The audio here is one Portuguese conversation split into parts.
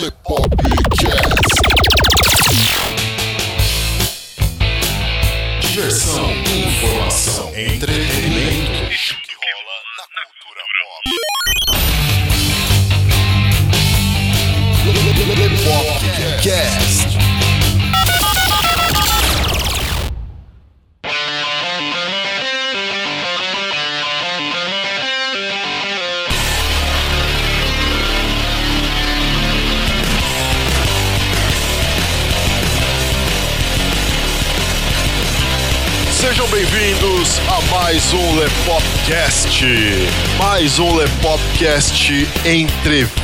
Le Popcast. Diversão, informação, entretenimento. Mais um Lepopcast. Mais um Lepopcast entrevista.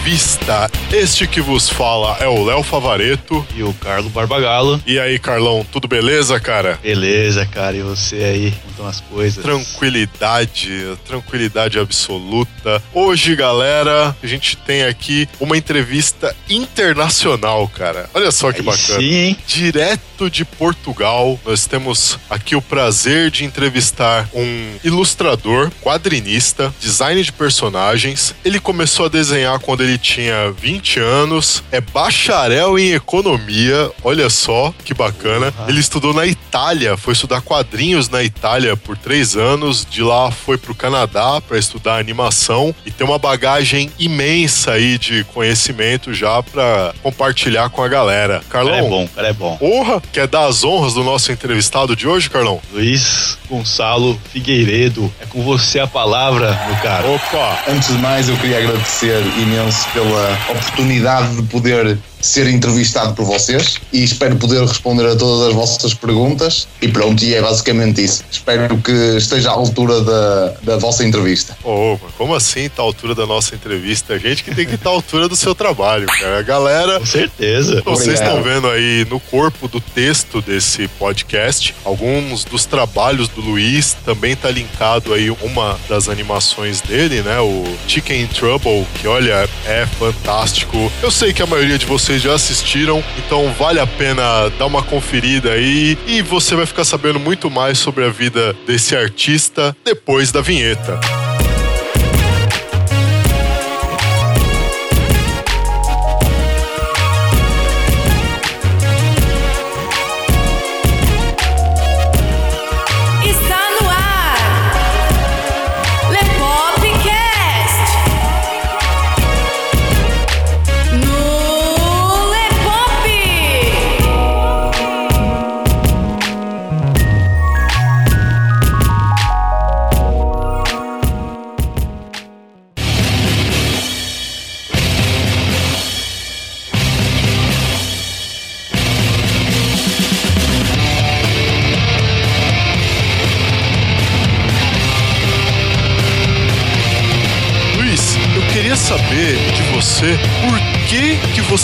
Este que vos fala é o Léo Favareto. E o Carlos Barbagalo. E aí, Carlão, tudo beleza, cara? Beleza, cara. E você aí? Como estão as coisas? Tranquilidade, tranquilidade absoluta. Hoje, galera, a gente tem aqui uma entrevista internacional, cara. Olha só que Aí bacana. Sim, hein? direto de Portugal. Nós temos aqui o prazer de entrevistar um ilustrador, quadrinista, design de personagens. Ele começou a desenhar quando ele tinha 20 anos, é bacharel em economia, olha só que bacana. Uhum. Ele estudou na Itália, foi estudar quadrinhos na Itália por três anos. De lá foi para o Canadá para estudar animação e tem uma bagagem imensa aí de conhecimento já para compartilhar com a galera. Carlão, Cara é bom, cara é bom. Porra, quer dar as honras do nosso entrevistado de hoje, Carlão? Luiz Gonçalo Figueiredo. É com você a palavra, meu caro. Opa! Antes de mais, eu queria agradecer imenso pela oportunidade de poder ser entrevistado por vocês e espero poder responder a todas as vossas perguntas. E pronto, e é basicamente isso. Espero que esteja à altura da, da vossa entrevista. Opa, como assim tá à altura da nossa entrevista? A gente que tem que estar à altura do seu trabalho, cara. A galera. Com certeza. Vocês estão vendo aí no corpo do texto desse podcast alguns dos trabalhos do Luiz. Também tá linkado aí uma das animações dele, né? O Chicken in Trouble, que olha, é fantástico. Eu sei que a maioria de vocês já assistiram, então vale a pena dar uma conferida aí e você vai ficar sabendo muito mais sobre a vida desse artista depois da vinheta.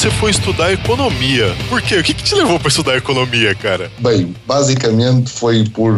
Você foi estudar economia? Por quê? O que, que te levou para estudar economia, cara? Bem, basicamente foi por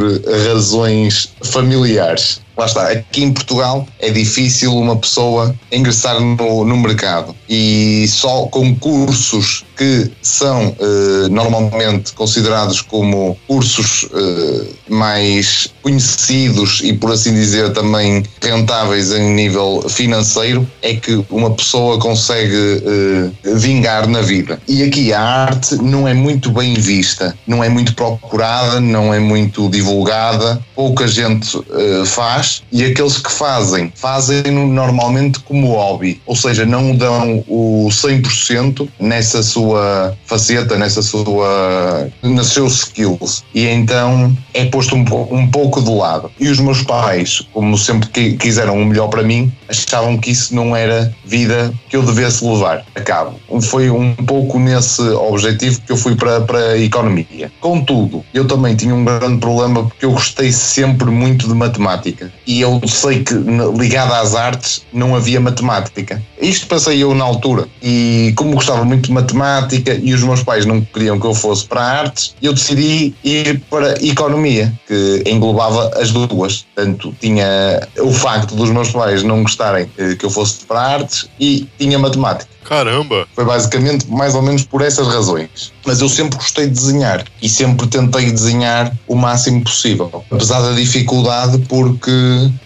razões familiares. Lá está, aqui em Portugal é difícil uma pessoa ingressar no, no mercado e só com cursos que são eh, normalmente considerados como cursos eh, mais conhecidos e, por assim dizer, também rentáveis em nível financeiro é que uma pessoa consegue eh, vingar na vida. E aqui a arte não é muito bem vista, não é muito procurada, não é muito divulgada, pouca gente eh, faz e aqueles que fazem, fazem normalmente como hobby, ou seja, não dão o 100% nessa sua faceta, nessa sua, nos seus skills. E então é posto um, um pouco de lado. E os meus pais, como sempre qui- quiseram o melhor para mim, achavam que isso não era vida que eu devesse levar a cabo. Foi um pouco nesse objetivo que eu fui para, para a economia. Contudo, eu também tinha um grande problema porque eu gostei sempre muito de matemática. E eu sei que ligado às artes não havia matemática. Isto pensei eu na altura. E como gostava muito de matemática e os meus pais não queriam que eu fosse para artes, eu decidi ir para economia, que englobava as duas. Portanto, tinha o facto dos meus pais não gostarem eh, que eu fosse para artes e tinha matemática. Caramba! Foi basicamente mais ou menos por essas razões. Mas eu sempre gostei de desenhar e sempre tentei desenhar o máximo possível, apesar da dificuldade, porque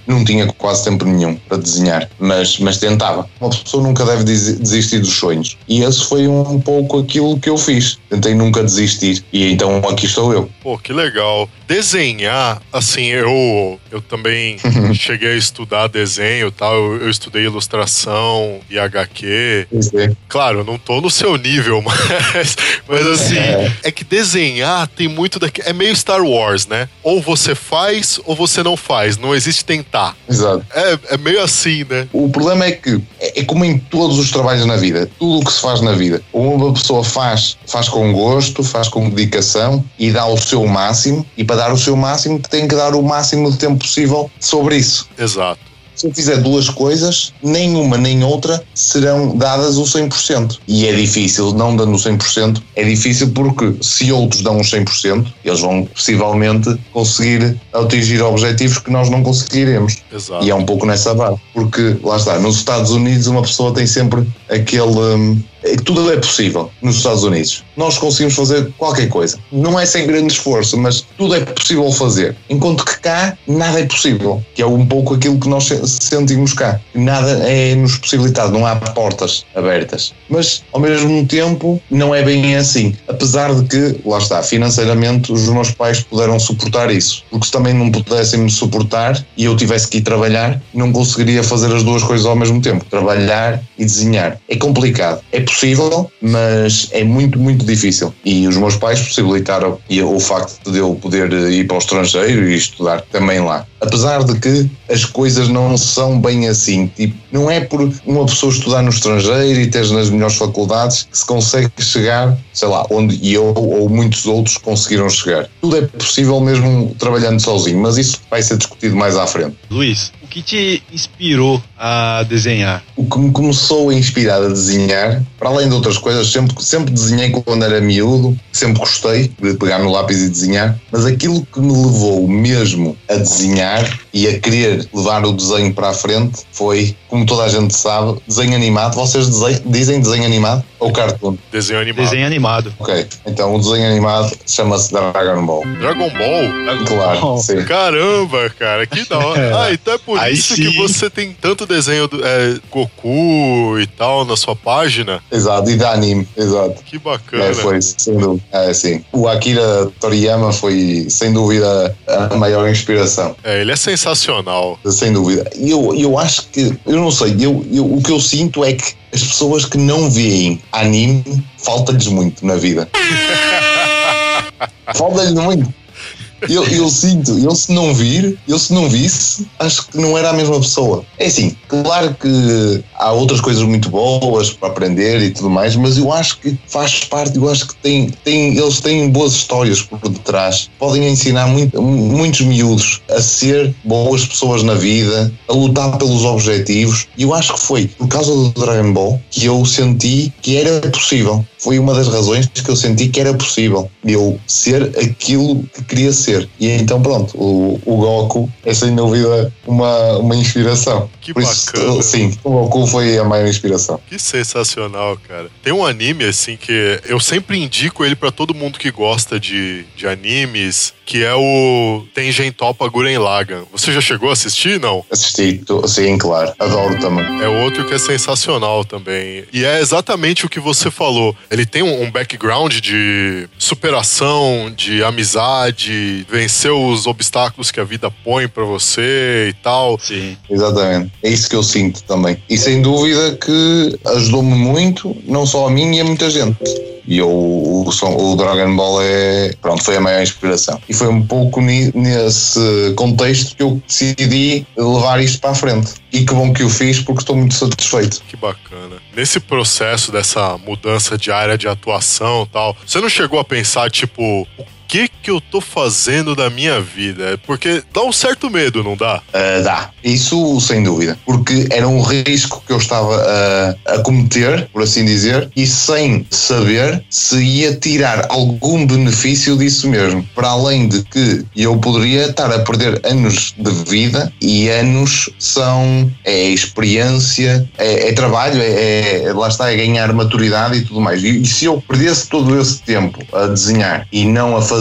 não tinha quase tempo nenhum para desenhar, mas, mas tentava. Uma pessoa nunca deve desi- desistir dos sonhos e esse foi um pouco aquilo que eu fiz. Tentei nunca desistir e então aqui estou eu. Pô, que legal. Desenhar, assim, eu, eu também cheguei a estudar desenho e tal. Eu, eu estudei ilustração e HQ. Claro, eu não tô no seu nível, mas, mas assim, é. que desenhar tem muito daqui. É meio Star Wars, né? Ou você faz ou você não faz. Não existe tentar. Exato. É, é meio assim, né? O problema é que é, é como em todos os trabalhos na vida, tudo o que se faz na vida, uma pessoa faz, faz com gosto, faz com dedicação e dá o seu máximo, e para dar o seu máximo tem que dar o máximo de tempo possível sobre isso. Exato. Se eu fizer duas coisas, nenhuma nem outra serão dadas o 100%. E é difícil, não dando o 100%, é difícil porque se outros dão o 100%, eles vão possivelmente conseguir atingir objetivos que nós não conseguiremos. Exato. E é um pouco nessa base. Porque, lá está, nos Estados Unidos uma pessoa tem sempre aquele. É tudo é possível nos Estados Unidos. Nós conseguimos fazer qualquer coisa. Não é sem grande esforço, mas tudo é possível fazer. Enquanto que cá, nada é possível. Que é um pouco aquilo que nós se- sentimos cá. Nada é nos possibilitado, não há portas abertas. Mas, ao mesmo tempo, não é bem assim. Apesar de que, lá está, financeiramente, os meus pais puderam suportar isso. Porque se também não pudessem me suportar e eu tivesse que ir trabalhar, não conseguiria fazer as duas coisas ao mesmo tempo. Trabalhar e desenhar. É complicado. É possível, mas é muito, muito difícil. E os meus pais possibilitaram o facto de eu poder ir para o estrangeiro e estudar também lá. Apesar de que as coisas não são bem assim. Tipo, não é por uma pessoa estudar no estrangeiro e ter nas melhores faculdades que se consegue chegar, sei lá, onde eu ou muitos outros conseguiram chegar. Tudo é possível mesmo trabalhando sozinho, mas isso vai ser discutido mais à frente. Luiz, o que te inspirou a desenhar? O que me começou a inspirar a desenhar, para além de outras coisas, sempre, sempre desenhei quando era miúdo, sempre gostei de pegar no lápis e desenhar, mas aquilo que me levou mesmo a desenhar e a querer levar o desenho para a frente foi, como toda a gente sabe, desenho animado. Vocês dese- dizem desenho animado ou cartoon? Desenho animado. Desenho animado. Ok, então o desenho animado chama-se Dragon Ball. Dragon Ball? Claro, sim. Caramba, cara, que da hora. Ah, então é por Aí isso sim. que você tem tanto desenho do é, Goku e tal na sua página. Exato, e de anime, exato. Que bacana. É, foi, sem dúvida. É, sim. O Akira Toriyama foi, sem dúvida, a maior inspiração. É, ele é sensacional. Sem dúvida. E eu, eu acho que, eu não sei, eu, eu, o que eu sinto é que as pessoas que não veem anime, falta-lhes muito na vida. falta-lhes muito. Eu, eu sinto, eu se não vir, eu se não visse, acho que não era a mesma pessoa. É assim, claro que há outras coisas muito boas para aprender e tudo mais, mas eu acho que faz parte, eu acho que tem, tem, eles têm boas histórias por detrás. Podem ensinar muito, muitos miúdos a ser boas pessoas na vida, a lutar pelos objetivos. E eu acho que foi por causa do Dragon Ball que eu senti que era possível. Foi uma das razões que eu senti que era possível eu ser aquilo que queria ser. E então, pronto, o, o Goku é sem dúvida uma, uma inspiração. Que Por isso, bacana. sim, o Goku foi a maior inspiração. Que sensacional, cara. Tem um anime, assim, que eu sempre indico ele pra todo mundo que gosta de, de animes, que é o Tengen Toppa Guren Lagann. Você já chegou a assistir? Não? Assisti, tô- sim, claro, adoro também. É outro que é sensacional também. E é exatamente o que você falou. Ele tem um, um background de superação, de amizade, vencer os obstáculos que a vida põe pra você e tal. Sim. Exatamente. É isso que eu sinto também. E sem dúvida que ajudou-me muito, não só a mim e a muita gente. E eu, o, o Dragon Ball é, pronto, foi a maior inspiração. E foi um pouco ni- nesse contexto que eu decidi levar isto para a frente. E que bom que o fiz porque estou muito satisfeito. Que bacana. Nesse processo dessa mudança de área de atuação e tal, você não chegou a pensar, tipo, o que que eu tô fazendo da minha vida? Porque dá um certo medo, não dá? Uh, dá. Isso sem dúvida. Porque era um risco que eu estava a, a cometer, por assim dizer, e sem saber se ia tirar algum benefício disso mesmo. Para além de que eu poderia estar a perder anos de vida e anos são é experiência, é, é trabalho, é, é, lá está, é ganhar maturidade e tudo mais. E, e se eu perdesse todo esse tempo a desenhar e não a fazer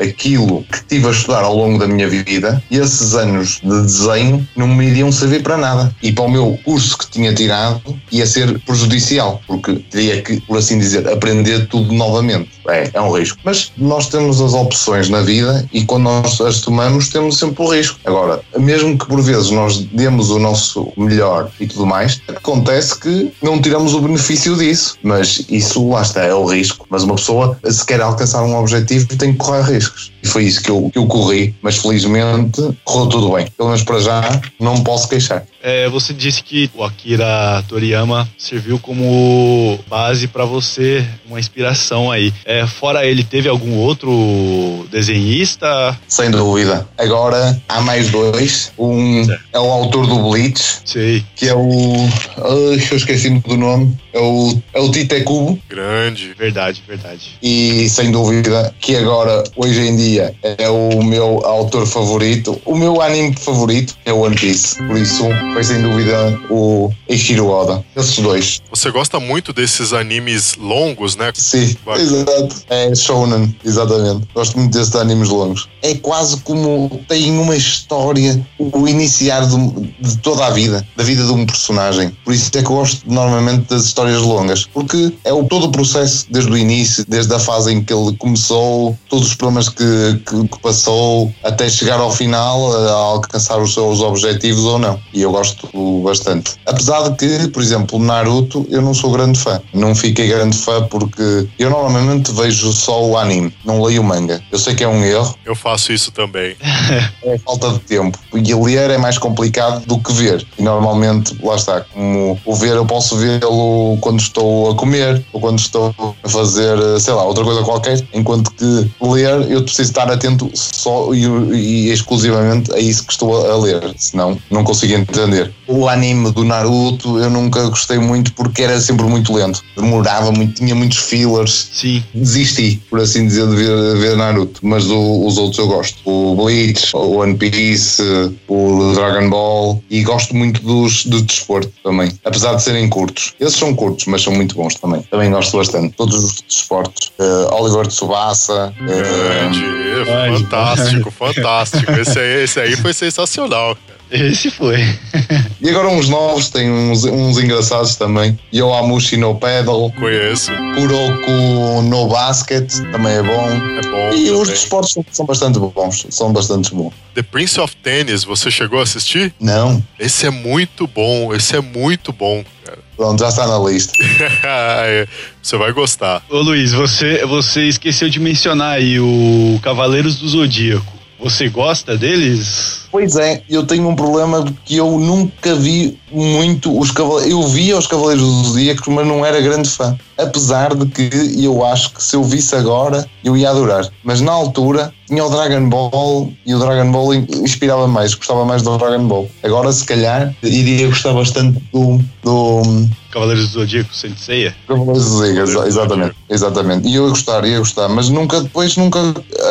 aquilo que tive a estudar ao longo da minha vida, esses anos de desenho não me iriam servir para nada. E para o meu curso que tinha tirado ia ser prejudicial, porque teria que, por assim dizer, aprender tudo novamente. É, é um risco. Mas nós temos as opções na vida e quando nós as tomamos temos sempre o risco. Agora, mesmo que por vezes nós demos o nosso melhor e tudo mais, acontece que não tiramos o benefício disso. Mas isso lá está, é o risco. Mas uma pessoa, se quer alcançar um objetivo, tem correr riscos. E foi isso que eu, que eu corri, mas felizmente correu tudo bem. Pelo menos para já, não me posso queixar. É, você disse que o Akira Toriyama serviu como base para você, uma inspiração aí. É, fora ele, teve algum outro desenhista? Sem dúvida. Agora há mais dois. Um Certo. é o autor do Bleach, Sei. que é o. Ai, eu esqueci-me do nome. É o, é o Tite Kubo. Grande. Verdade, verdade. E sem dúvida que agora, hoje em dia, é o meu autor favorito. O meu anime favorito é o One Piece. Por isso, foi sem dúvida o Eiichiro Oda. Esses dois. Você gosta muito desses animes longos, né? Sim, Bacana. exato. É Shonen, exatamente. Gosto muito desses animes longos. É quase como tem uma história, o iniciar do- de toda a vida, da vida de um personagem. Por isso é que eu gosto normalmente das histórias longas, porque é o, todo o processo, desde o início, desde a fase em que ele começou, todos os problemas que, que, que passou, até chegar ao final a alcançar os seus objetivos ou não. E eu gosto bastante. Apesar de que, por exemplo, Naruto, eu não sou grande fã. Não fiquei grande fã porque eu normalmente vejo só o anime, não leio o manga. Eu sei que é um erro, Eu faço isso também. é falta de tempo. E ler é mais complicado do que ver. E normalmente, lá está, como o ver, eu posso vê-lo quando estou a comer ou quando estou a fazer, sei lá, outra coisa qualquer. Enquanto que ler, eu preciso estar atento só e, e exclusivamente a isso que estou a ler. Senão, não consigo entender. O anime do Naruto eu nunca gostei muito porque era sempre muito lento. Demorava muito, tinha muitos fillers Sim. desisti, por assim dizer, de ver, ver Naruto, mas o- os outros eu gosto. O Bleach, o One Piece, o Dragon Ball e gosto muito dos do desporto também, apesar de serem curtos. Esses são curtos, mas são muito bons também. Também gosto bastante. Todos os desportos. Eh, Oliver Tsubasa. Grande. Grande. Fantástico, fantástico. Esse aí, esse aí foi sensacional. Esse foi. e agora uns novos, tem uns, uns engraçados também. Yoamushi no Pedal, Conheço. Kuroko no Basket, também é bom. É bom. E os também. desportos são- são bastante bons, são bastante bons. The Prince of Tennis, você chegou a assistir? Não, Esse é muito bom. Esse é muito bom, cara. pronto, já está na lista. É, você vai gostar. Ô Luiz, você, você esqueceu de mencionar aí o Cavaleiros do Zodíaco. Você gosta deles? Pois é, eu tenho um problema que eu nunca vi muito os cavaleiros. Eu via os Cavaleiros do Zodíaco, mas não era grande fã. Apesar de que eu acho que se eu visse agora, eu ia adorar. Mas na altura tinha o Dragon Ball e o Dragon Ball inspirava mais, gostava mais do Dragon Ball. Agora, se calhar, iria gostar bastante do, do Cavaleiros do Zodíaco, Senseiya? Cavaleiros do Zodíaco, exa- exatamente, exatamente. E eu ia gostar, ia gostar, mas nunca, depois nunca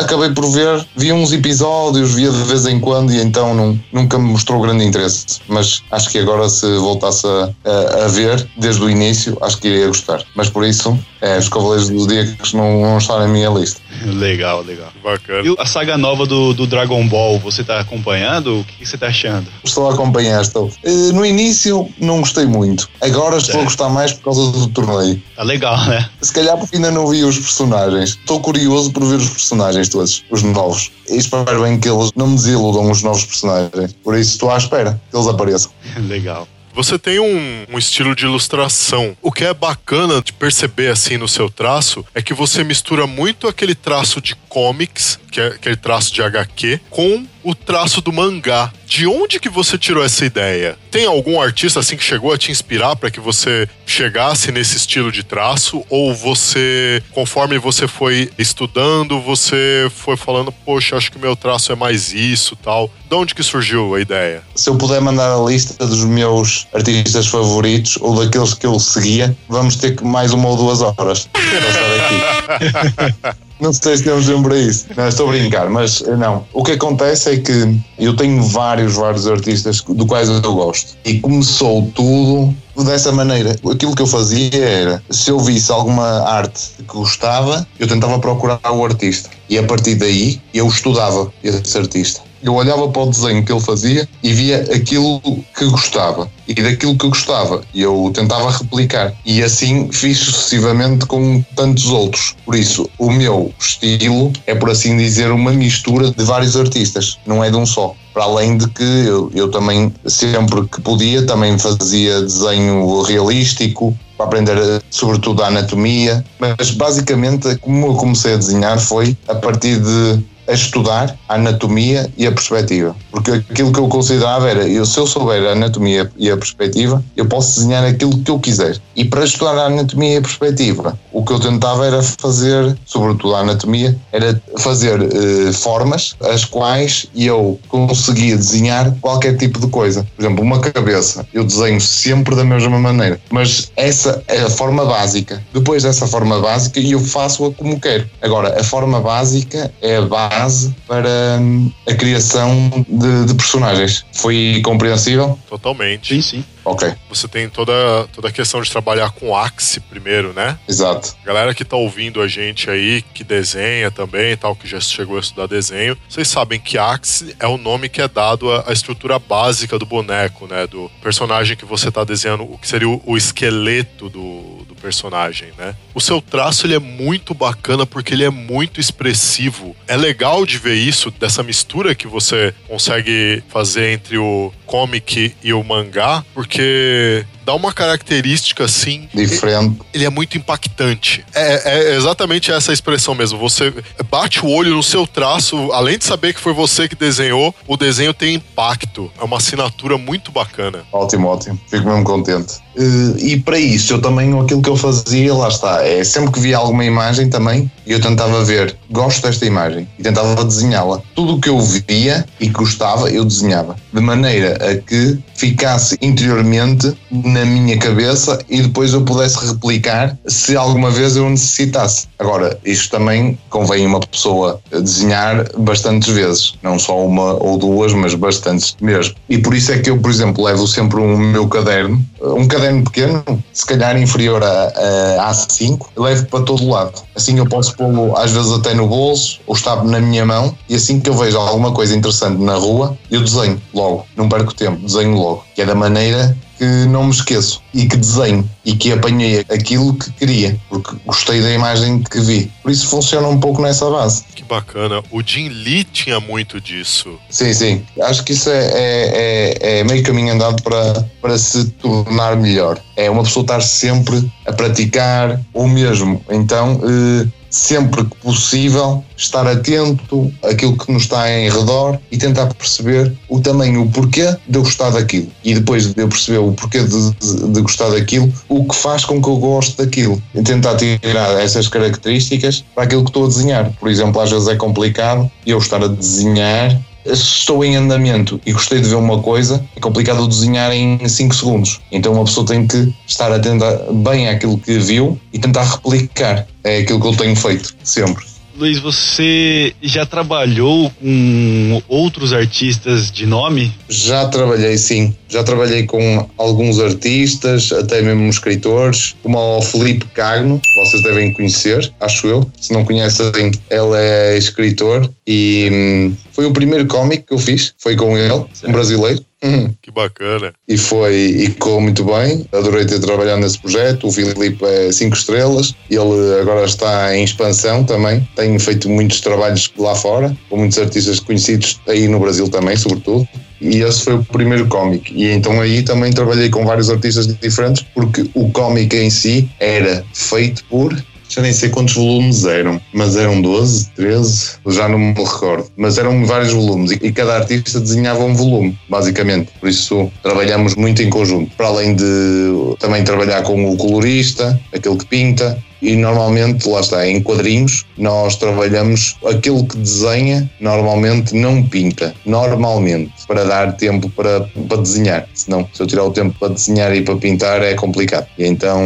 acabei por ver. Vi uns episódios, via de vez em quando e então não, nunca me mostrou grande interesse. Mas acho que agora, se voltasse a, a, a ver desde o início, acho que iria gostar. Mas por isso, é, os Cavaleiros do Zodíaco não, não estão na minha lista. Legal, legal. Bacana. E a saga nova do, do Dragon Ball, você tá acompanhando? O que, que você tá achando? Estou a acompanhar, estou. Eh, No início não gostei muito. Agora estou a Certo. gostar mais por causa do torneio. Tá legal, né? Se calhar porque ainda não vi os personagens. Estou curioso por ver os personagens todos, os novos. E espero bem que eles não me desiludam os novos personagens. Por isso estou à espera que eles apareçam. legal. Você tem um, um estilo de ilustração. O que é bacana de perceber assim no seu traço é que você mistura muito aquele traço de comics, que é aquele traço de HQ, com o traço do mangá. De onde que você tirou essa ideia? Tem algum artista assim que chegou a te inspirar para que você chegasse nesse estilo de traço ou você, conforme você foi estudando, você foi falando, poxa, acho que meu traço é mais isso, tal. De onde que surgiu a ideia? Se eu puder mandar a lista dos meus artistas favoritos ou daqueles que eu seguia, vamos ter que mais uma ou duas horas para estar aqui. Não sei se temos tempo para isso. Não, estou a brincar, mas eh, não. O que acontece é que eu tenho vários, vários artistas do quais eu gosto. E começou tudo dessa maneira. Aquilo que eu fazia era, se eu visse alguma arte que gostava, eu tentava procurar o artista. E a partir daí, eu estudava esse artista. Eu olhava para o desenho que ele fazia e via aquilo que gostava. E daquilo que gostava, eu tentava replicar. E assim fiz sucessivamente com tantos outros. Por isso, o meu estilo é, por assim dizer, uma mistura de vários artistas, não é de um só. Para além de que eu, eu também, sempre que podia, também fazia desenho realístico, para aprender sobretudo a anatomia, mas basicamente como eu comecei a desenhar foi a partir de a estudar a anatomia e a perspectiva. Porque aquilo que eu considerava era, eu, se eu souber a anatomia e a perspectiva, eu posso desenhar aquilo que eu quiser. E para estudar a anatomia e a perspectiva, o que eu tentava era fazer, sobretudo a anatomia, era fazer eh, formas as quais eu conseguia desenhar qualquer tipo de coisa. Por exemplo, uma cabeça, eu desenho sempre da mesma maneira. Mas essa é a forma básica. Depois dessa forma básica, eu faço-a como quero. Agora, a forma básica é a base para hum, a criação de, de personagens. Foi compreensível? Totalmente. Sim, sim. Ok, Você tem toda, toda a questão de trabalhar com Axe primeiro, né? exato. Galera que tá ouvindo a gente aí, que desenha também e tal, que já chegou a estudar desenho, vocês sabem que Axe é o nome que é dado à, estrutura básica do boneco, né? Do personagem que você tá desenhando, o que seria o, o esqueleto do personagem, né? O seu traço ele é muito bacana porque ele é muito expressivo. É legal de ver isso, dessa mistura que você consegue fazer entre o comic e o mangá, porque dá uma característica assim Diferente. ele é muito impactante. É, é exatamente essa expressão mesmo. Você bate o olho no seu traço, além de saber que foi você que desenhou, o desenho tem impacto. É uma assinatura muito bacana. Ótimo, ótimo. Fico mesmo contente. Eh, E para isso, eu também, aquilo que eu fazia, lá está, é sempre que via alguma imagem também, eu tentava ver, gosto desta imagem, e tentava desenhá-la. Tudo o que eu via e gostava, eu desenhava. De maneira a que ficasse interiormente na minha cabeça e depois eu pudesse replicar se alguma vez eu necessitasse. Agora, isto também convém uma pessoa desenhar bastantes vezes, não só uma ou duas, mas bastantes mesmo. E por isso é que eu, por exemplo, levo sempre um meu caderno, um caderno pequeno, se calhar inferior a, a A5, levo para todo lado. Assim eu posso pô-lo às vezes até no bolso ou está na minha mão e assim que eu vejo alguma coisa interessante na rua, eu desenho logo, não perco tempo, desenho logo, que é da maneira que não me esqueço e que desenho e que apanhei aquilo que queria, porque gostei da imagem que vi. Por isso funciona um pouco nessa base. Que bacana. O Jim Lee tinha muito disso. Sim, sim. Acho que isso é, é, é, é meio caminho andado para, para se tornar melhor. É uma pessoa estar sempre a praticar o mesmo. Então, eh, sempre que possível, estar atento àquilo que nos está em redor e tentar perceber o tamanho, o porquê de eu gostar daquilo. E depois de eu perceber o porquê de, de, de gostar daquilo, o que faz com que eu goste daquilo. E tentar tirar essas características para aquilo que estou a desenhar. Por exemplo, às vezes é complicado eu estar a desenhar se estou em andamento e gostei de ver uma coisa, é complicado desenhar em 5 segundos. Então uma pessoa tem que estar atenta bem àquilo que viu e tentar replicar. É aquilo que eu tenho feito, sempre. Luiz, você já trabalhou com outros artistas de nome? Já trabalhei, sim. Já trabalhei com alguns artistas, até mesmo escritores, como o Felipe Cagno, vocês devem conhecer, acho eu. Se não conhecem, ele é escritor e hum, foi o primeiro cómic que eu fiz, foi com ele, um brasileiro. Uhum. Que bacana. e foi e correu muito bem. Adorei ter trabalhado nesse projeto. O Filipe é 5 estrelas, ele agora está em expansão também. Tem feito muitos trabalhos lá fora, com muitos artistas conhecidos aí no Brasil também, sobretudo. E esse foi o primeiro cómic. E então aí também trabalhei com vários artistas diferentes, porque o cómic em si era feito por já nem sei quantos volumes eram, mas eram 12, 13, já não me recordo. Mas eram vários volumes e, cada artista desenhava um volume, basicamente. Por isso trabalhamos muito em conjunto. Para além de também trabalhar com o colorista, aquele que pinta, e normalmente, lá está, em quadrinhos, nós trabalhamos aquilo que desenha, normalmente não pinta, normalmente, para dar tempo para, para desenhar. Senão, se eu tirar o tempo para desenhar e para pintar, é complicado. E então,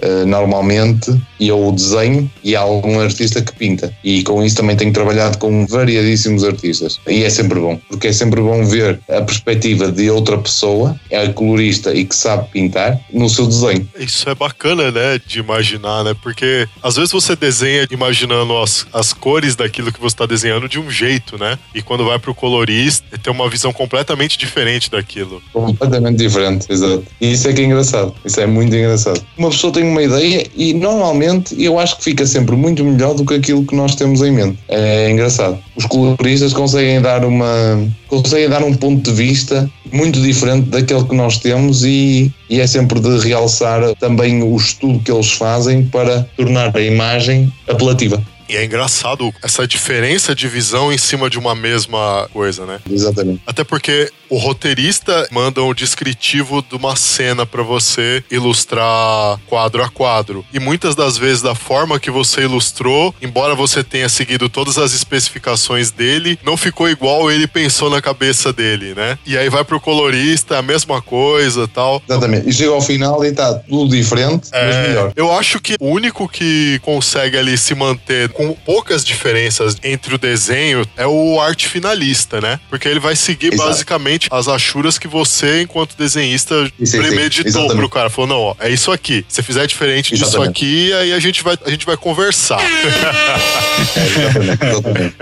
eh, normalmente, eu desenho e há algum artista que pinta. E com isso também tenho trabalhado com variadíssimos artistas. E é sempre bom, porque é sempre bom ver a perspectiva de outra pessoa, é colorista e que sabe pintar, no seu desenho. Isso é bacana, né, de imaginar, né? Porque às vezes você desenha imaginando as, as cores daquilo que você está desenhando de um jeito, né? E quando vai pro colorista, tem uma visão completamente diferente daquilo. Completamente diferente, exato. E isso é que é engraçado. Isso é muito engraçado. Uma pessoa tem uma ideia e normalmente eu acho que fica sempre muito melhor do que aquilo que nós temos em mente. É engraçado. Os coloristas conseguem dar uma. conseguem dar um ponto de vista muito diferente daquele que nós temos e, e é sempre de realçar também o estudo que eles fazem para tornar a imagem apelativa. E é engraçado essa diferença de visão em cima de uma mesma coisa, né? Exatamente. Até porque o roteirista manda um descritivo de uma cena pra você ilustrar quadro a quadro. E muitas das vezes, da forma que você ilustrou, embora você tenha seguido todas as especificações dele, não ficou igual ele pensou na cabeça dele, né? E aí vai pro colorista, a mesma coisa tal. Exatamente. E chega ao final e está tudo diferente, mas É, melhor. eu acho que o único que consegue ali se manter com poucas diferenças entre o desenho é o arte finalista, né? Porque ele vai seguir Exato. basicamente as achuras que você, enquanto desenhista, sim, premeditou exatamente. pro cara. Falou, não, ó, é isso aqui. Se você fizer diferente disso Exatamente. aqui, aí a gente vai, a gente vai conversar. É, exatamente, exatamente.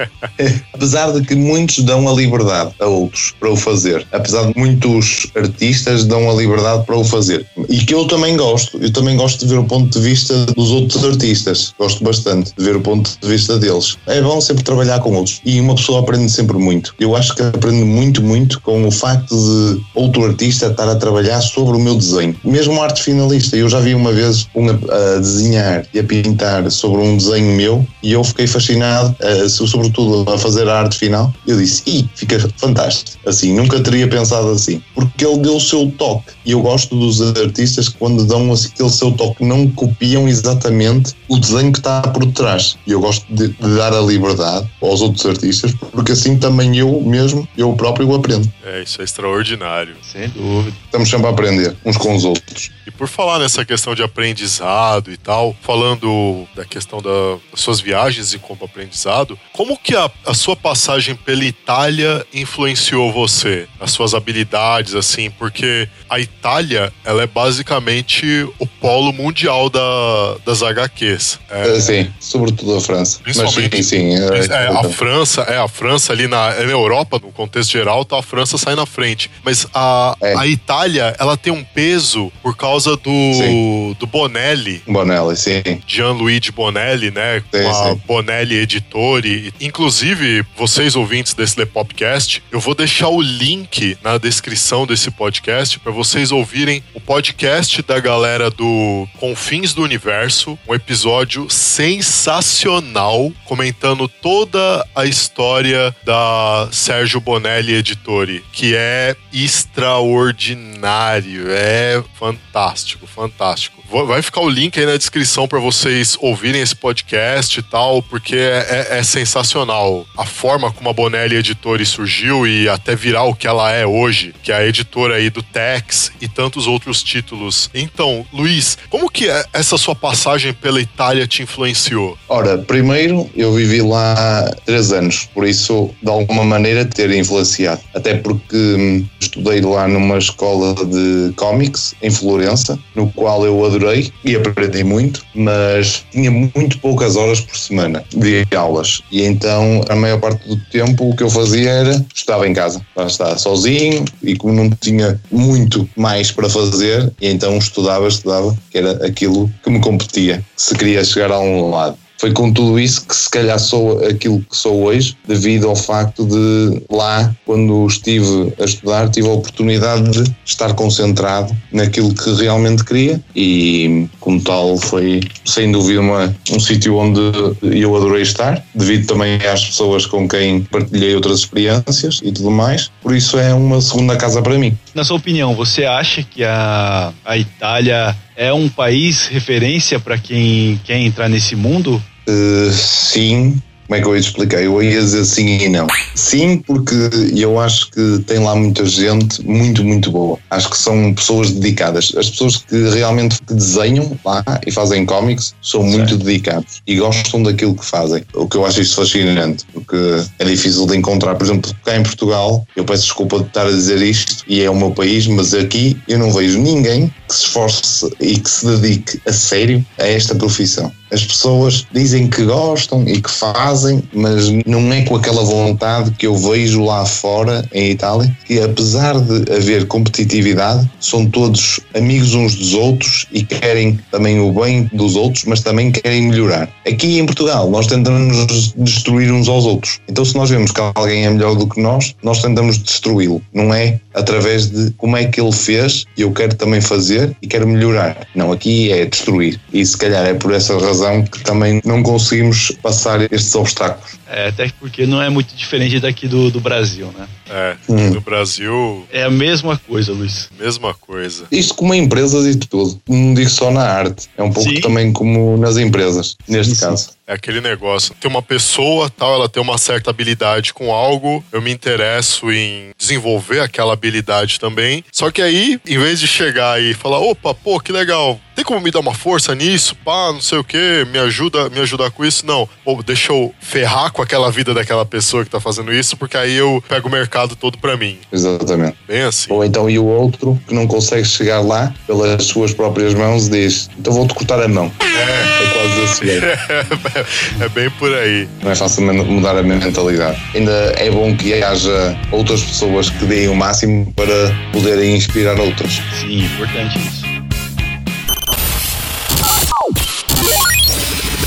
apesar de que muitos dão a liberdade a outros para o fazer, apesar de muitos artistas dão a liberdade para o fazer, e que eu também gosto, eu também gosto de ver o ponto de vista dos outros artistas, gosto bastante de ver o ponto de vista deles. É bom sempre trabalhar com outros e uma pessoa aprende sempre muito. Eu acho que aprendo muito, muito com o facto de outro artista estar a trabalhar sobre o meu desenho. Mesmo arte finalista, eu já vi uma vez um a, desenhar e a pintar sobre um desenho meu e eu fiquei fascinado, eh, so- sobretudo a fazer a arte final. Eu disse, ih, fica fantástico. Assim, nunca teria pensado assim. Porque ele deu o seu toque. E eu gosto dos artistas que quando dão assim, aquele seu toque, não copiam exatamente o desenho que está por trás. E eu gosto de, de dar a liberdade aos outros artistas, porque assim também eu mesmo, eu próprio aprendo. é, isso é extraordinário. Sem dúvida. Estamos sempre a aprender uns com os outros. E por falar nessa questão de aprendizado e tal, falando da questão da- das suas viagens e como aprendizado, como que a, a sua passagem pela Itália influenciou você? As suas habilidades, assim, porque a Itália, ela é basicamente o polo mundial da, das HQs. É, Eh, Sim, sobretudo a França. Mas Principalmente- sim, sim. é, a França, é a França ali na, é na Europa, no contexto geral, tá, a França sai na frente. Mas a, É. a Itália, ela tem um peso por causa do, Sim. do Bonelli, Bonelli, sim. Gianluigi Bonelli, né? Com Sim, a sim. Bonelli Editore. Inclusive, vocês ouvintes desse The Popcast, eu vou deixar o link na descrição desse podcast para vocês ouvirem o podcast da galera do Confins do Universo, um episódio sensacional comentando toda a história da Sérgio Bonelli Editore, que é extraordinário, é fantástico, fantástico. Vai ficar o link aí na descrição para vocês ouvirem esse podcast e tal, porque é, é- é sensacional a forma como a Bonelli Editore surgiu e até virar o que ela é hoje, que é a editora aí do Tex e tantos outros títulos. Então, Luiz, como que é- essa sua passagem pela Itália te influenciou? Ora, primeiro eu vivi lá três anos, por isso de alguma maneira ter influenciado. Até porque hum, estudei lá numa escola de cómics em Florença, no qual eu adorei e aprendi muito, mas tinha muito poucas horas por semana de aulas. E então a maior parte do tempo o que eu fazia era estava em casa, lá sozinho e como não tinha muito mais para fazer, então estudava, estudava, que era aquilo que me competia, se queria chegar a um lado. foi com tudo isso que se calhar sou aquilo que sou hoje, devido ao facto de lá, quando estive a estudar, tive a oportunidade de estar concentrado naquilo que realmente queria e, como tal, foi sem dúvida uma, um sítio onde eu adorei estar, devido também às pessoas com quem partilhei outras experiências e tudo mais. Por isso é uma segunda casa para mim. Na sua opinião, você acha que a, a Itália é um país referência para quem quer entrar nesse mundo? Uh, sim, como é que eu ia explicar? Eu ia dizer sim e não. Sim, porque eu acho que tem lá muita gente muito, muito boa. Acho que são pessoas dedicadas. As pessoas que realmente desenham lá e fazem cómics são muito dedicados e gostam daquilo que fazem. O que eu acho isso fascinante, porque é difícil de encontrar. Por exemplo, cá em Portugal, eu peço desculpa de estar a dizer isto e é o meu país, mas aqui eu não vejo ninguém que se esforce e que se dedique a sério a esta profissão. As pessoas dizem que gostam e que fazem, mas não é com aquela vontade que eu vejo lá fora, em Itália, que apesar de haver competitividade, são todos amigos uns dos outros e querem também o bem dos outros, mas também querem melhorar. Aqui em Portugal, nós tentamos destruir uns aos outros. Então, se nós vemos que alguém é melhor do que nós, nós tentamos destruí-lo. Não é através de como é que ele fez e eu quero também fazer e quero melhorar. Não, aqui é destruir. E se calhar é por essa razão que também não conseguimos passar estes obstáculos. É, até porque não é muito diferente daqui do, do Brasil, né? É, hum. no Brasil. É a mesma coisa, Luiz. Mesma coisa. Isto como empresas e tudo. Não digo só na arte. É um pouco sim. também como nas empresas, neste sim, caso. Sim. É aquele negócio. Tem uma pessoa, tal, ela tem uma certa habilidade com algo, eu me interesso em desenvolver aquela habilidade também. Só que aí, em vez de chegar e falar, opa, pô, que legal, tem como me dar uma força nisso? Pá, não sei o que, me ajuda, me ajudar com isso? Não. Pô, deixa eu ferrar com aquela vida daquela pessoa que tá fazendo isso, porque aí eu pego o mercado todo pra mim. Exatamente. Bem assim. Ou então, e o outro que não consegue chegar lá pelas suas próprias mãos diz, então vou-te cortar a mão. É. É É, é bem por aí. Não é fácil mudar a mentalidade. Ainda é bom que haja outras pessoas que deem o máximo para poderem inspirar outras. Sim, importante isso.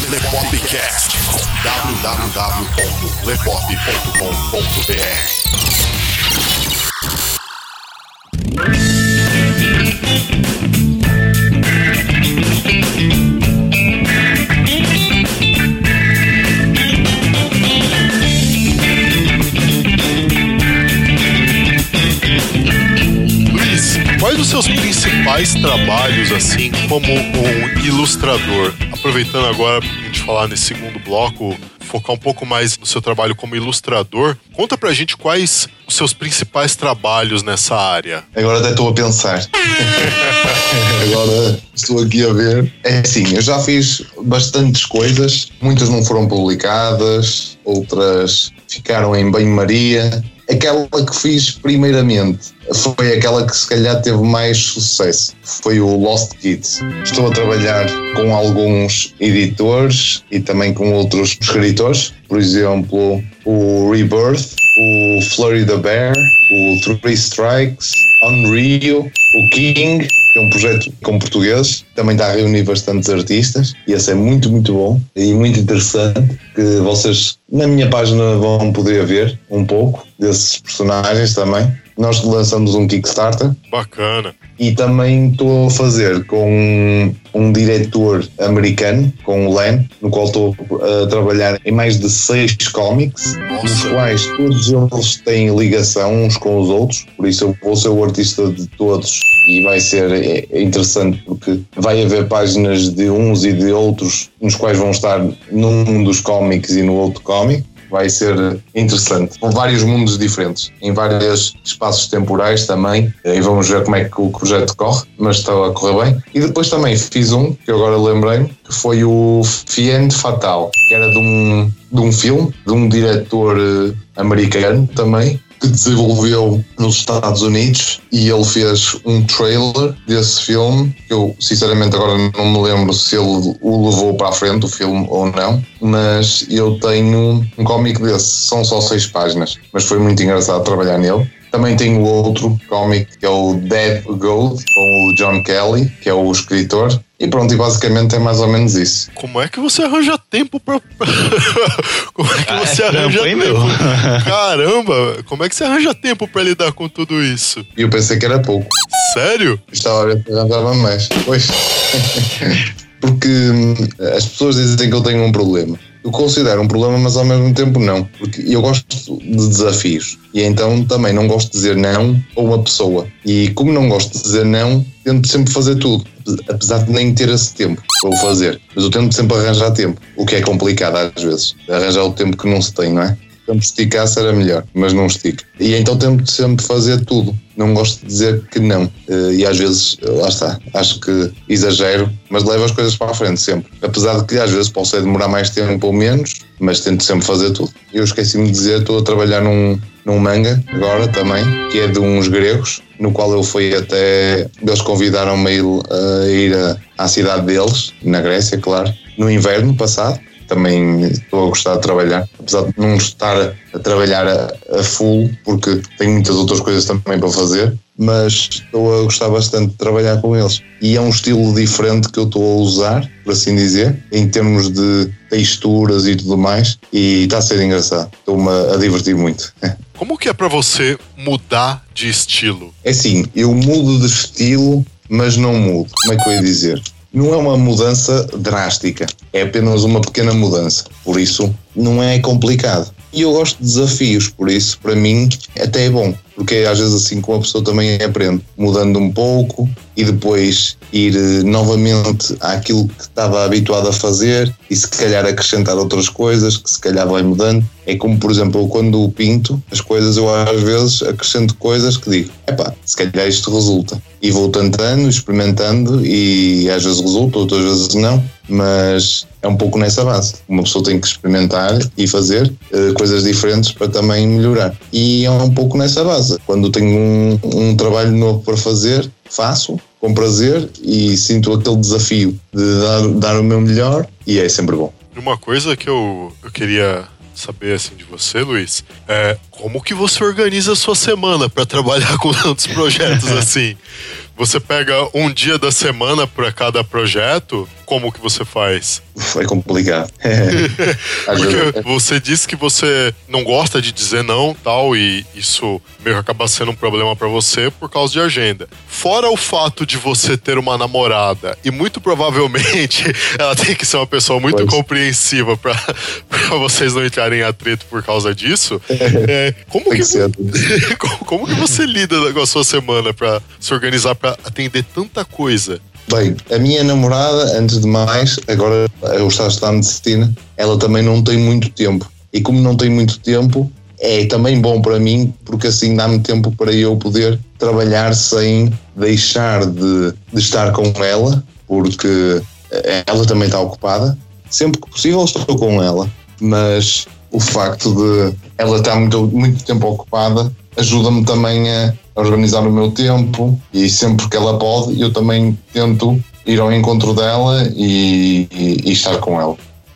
Lepopcast www.lepop.com.br seus principais trabalhos, assim, como um ilustrador? Aproveitando agora pra gente falar nesse segundo bloco, focar um pouco mais no seu trabalho como ilustrador, conta pra gente quais os seus principais trabalhos nessa área. Agora até estou a pensar. Agora estou aqui a ver. É assim, eu já fiz bastantes coisas, muitas não foram publicadas, outras ficaram em banho-maria, aquela que fiz primeiramente foi aquela que se calhar teve mais sucesso. Foi o Lost Kids. Estou a trabalhar com alguns editores e também com outros escritores. Por exemplo, o Rebirth, o Florida Bear, o Three Strikes, Unreal, o King, que é um projeto com português, também está a reunir bastantes artistas e esse é muito, muito bom e muito interessante que vocês na minha página vão poder ver um pouco desses personagens também. Nós lançamos um Kickstarter. Bacana. E também estou a fazer com um, diretor americano, com o Len, no qual estou a trabalhar em mais de seis cómics, nos quais todos eles têm ligação uns com os outros, por isso eu vou ser o artista de todos e vai ser é, é interessante porque vai haver páginas de uns e de outros nos quais vão estar num dos cómics e no outro cómic vai ser interessante. Com vários mundos diferentes, em vários espaços temporais também, e vamos ver como é que o projeto corre, mas está a correr bem. E depois também fiz um, que agora lembrei que foi o Fiend Fatal, que era de um, de um filme, de um diretor eh, americano também, que desenvolveu nos Estados Unidos e ele fez um trailer desse filme. Eu, sinceramente, agora não me lembro se ele o levou para a frente, o filme, ou não, mas eu tenho um cómic desse, são só seis páginas, mas foi muito engraçado trabalhar nele Também tenho outro cómic que é o Dead Gold, com o John Kelly, que é o escritor. E pronto, e basicamente é mais ou menos isso. Como é que você arranja tempo pra. como é que Ah, é você trampo, arranja tempo? meu? Caramba, como é que você arranja tempo pra lidar com tudo isso? E eu pensei que era pouco. Sério? Estava a ver se arranjava mais. Pois. Porque hum, as pessoas dizem que eu tenho um problema. Eu considero um problema, mas ao mesmo tempo não. Porque eu gosto de desafios. E então também não gosto de dizer não a uma pessoa. E como não gosto de dizer não, tento sempre fazer tudo. Apesar de nem ter esse tempo para o fazer. Mas eu tento sempre arranjar tempo. O que é complicado às vezes. Arranjar o tempo que não se tem, não é? Tempo esticasse era melhor, mas não estica. E então tento sempre fazer tudo. Não gosto de dizer que não. Eh, E às vezes, lá está, acho que exagero, mas levo as coisas para a frente sempre. Apesar de que às vezes posso é demorar mais tempo ou menos, mas tento sempre fazer tudo. Eu esqueci-me de dizer, estou a trabalhar num, num manga agora também, que é de uns gregos, no qual eu fui até. Eles convidaram-me a ir, a- à cidade deles, na Grécia, claro, no inverno passado também estou a gostar de trabalhar, apesar de não estar a trabalhar a, a full, porque tenho muitas outras coisas também para fazer, mas estou a gostar bastante de trabalhar com eles. E é um estilo diferente que eu estou a usar, por assim dizer, em termos de texturas e tudo mais, e está a ser engraçado. Estou-me a, divertir muito. Como que é pra você mudar de estilo? É assim, eu mudo de estilo, mas não mudo. Como é que eu ia dizer? Não é uma mudança drástica, é apenas uma pequena mudança. Por isso, não é complicado. E eu gosto de desafios, por isso, para mim, até é bom. Porque às vezes assim com a pessoa também aprende, mudando um pouco e depois ir eh, novamente àquilo que estava habituado a fazer e se calhar acrescentar outras coisas que se calhar vai mudando. É como, por exemplo, quando pinto as coisas, eu às vezes acrescento coisas que digo, epá, se calhar isto resulta. E vou tentando, experimentando e às vezes resulta, outras vezes não, mas é um pouco nessa base. Uma pessoa tem que experimentar e fazer eh, coisas diferentes para também melhorar. E é um pouco nessa base. Quando tenho um, um trabalho novo para fazer, faço com prazer e sinto aquele desafio de dar, dar o meu melhor e é sempre bom. Uma coisa que eu, eu queria saber assim de você, Luiz, é como que você organiza a sua semana pra trabalhar com tantos projetos assim? Você pega um dia da semana pra cada projeto? Como que você faz? Foi complicado. Vezes- Porque você disse que você não gosta de dizer não, tal, e isso meio que acaba sendo um problema pra você por causa de agenda. Fora o fato de você ter uma namorada e muito provavelmente ela tem que ser uma pessoa muito Pois. compreensiva pra pra vocês não entrarem em atrito por causa disso. é, como, Tem que, como, como que você lida com a sua semana pra se organizar pra atender tanta coisa? Bem, a minha namorada, antes de mais, agora eu estou a estudar medicina, ela também não tem muito tempo. E como não tem muito tempo, é também bom para mim, porque assim dá-me tempo para eu poder trabalhar sem deixar de, de estar com ela, porque eh, ela também está ocupada. Sempre que possível estou com ela, mas o facto de ela estar muito, muito tempo ocupada ajuda-me também a organizar o meu tempo e sempre que ela pode eu também tento ir ao encontro dela e, e- e estar com ela.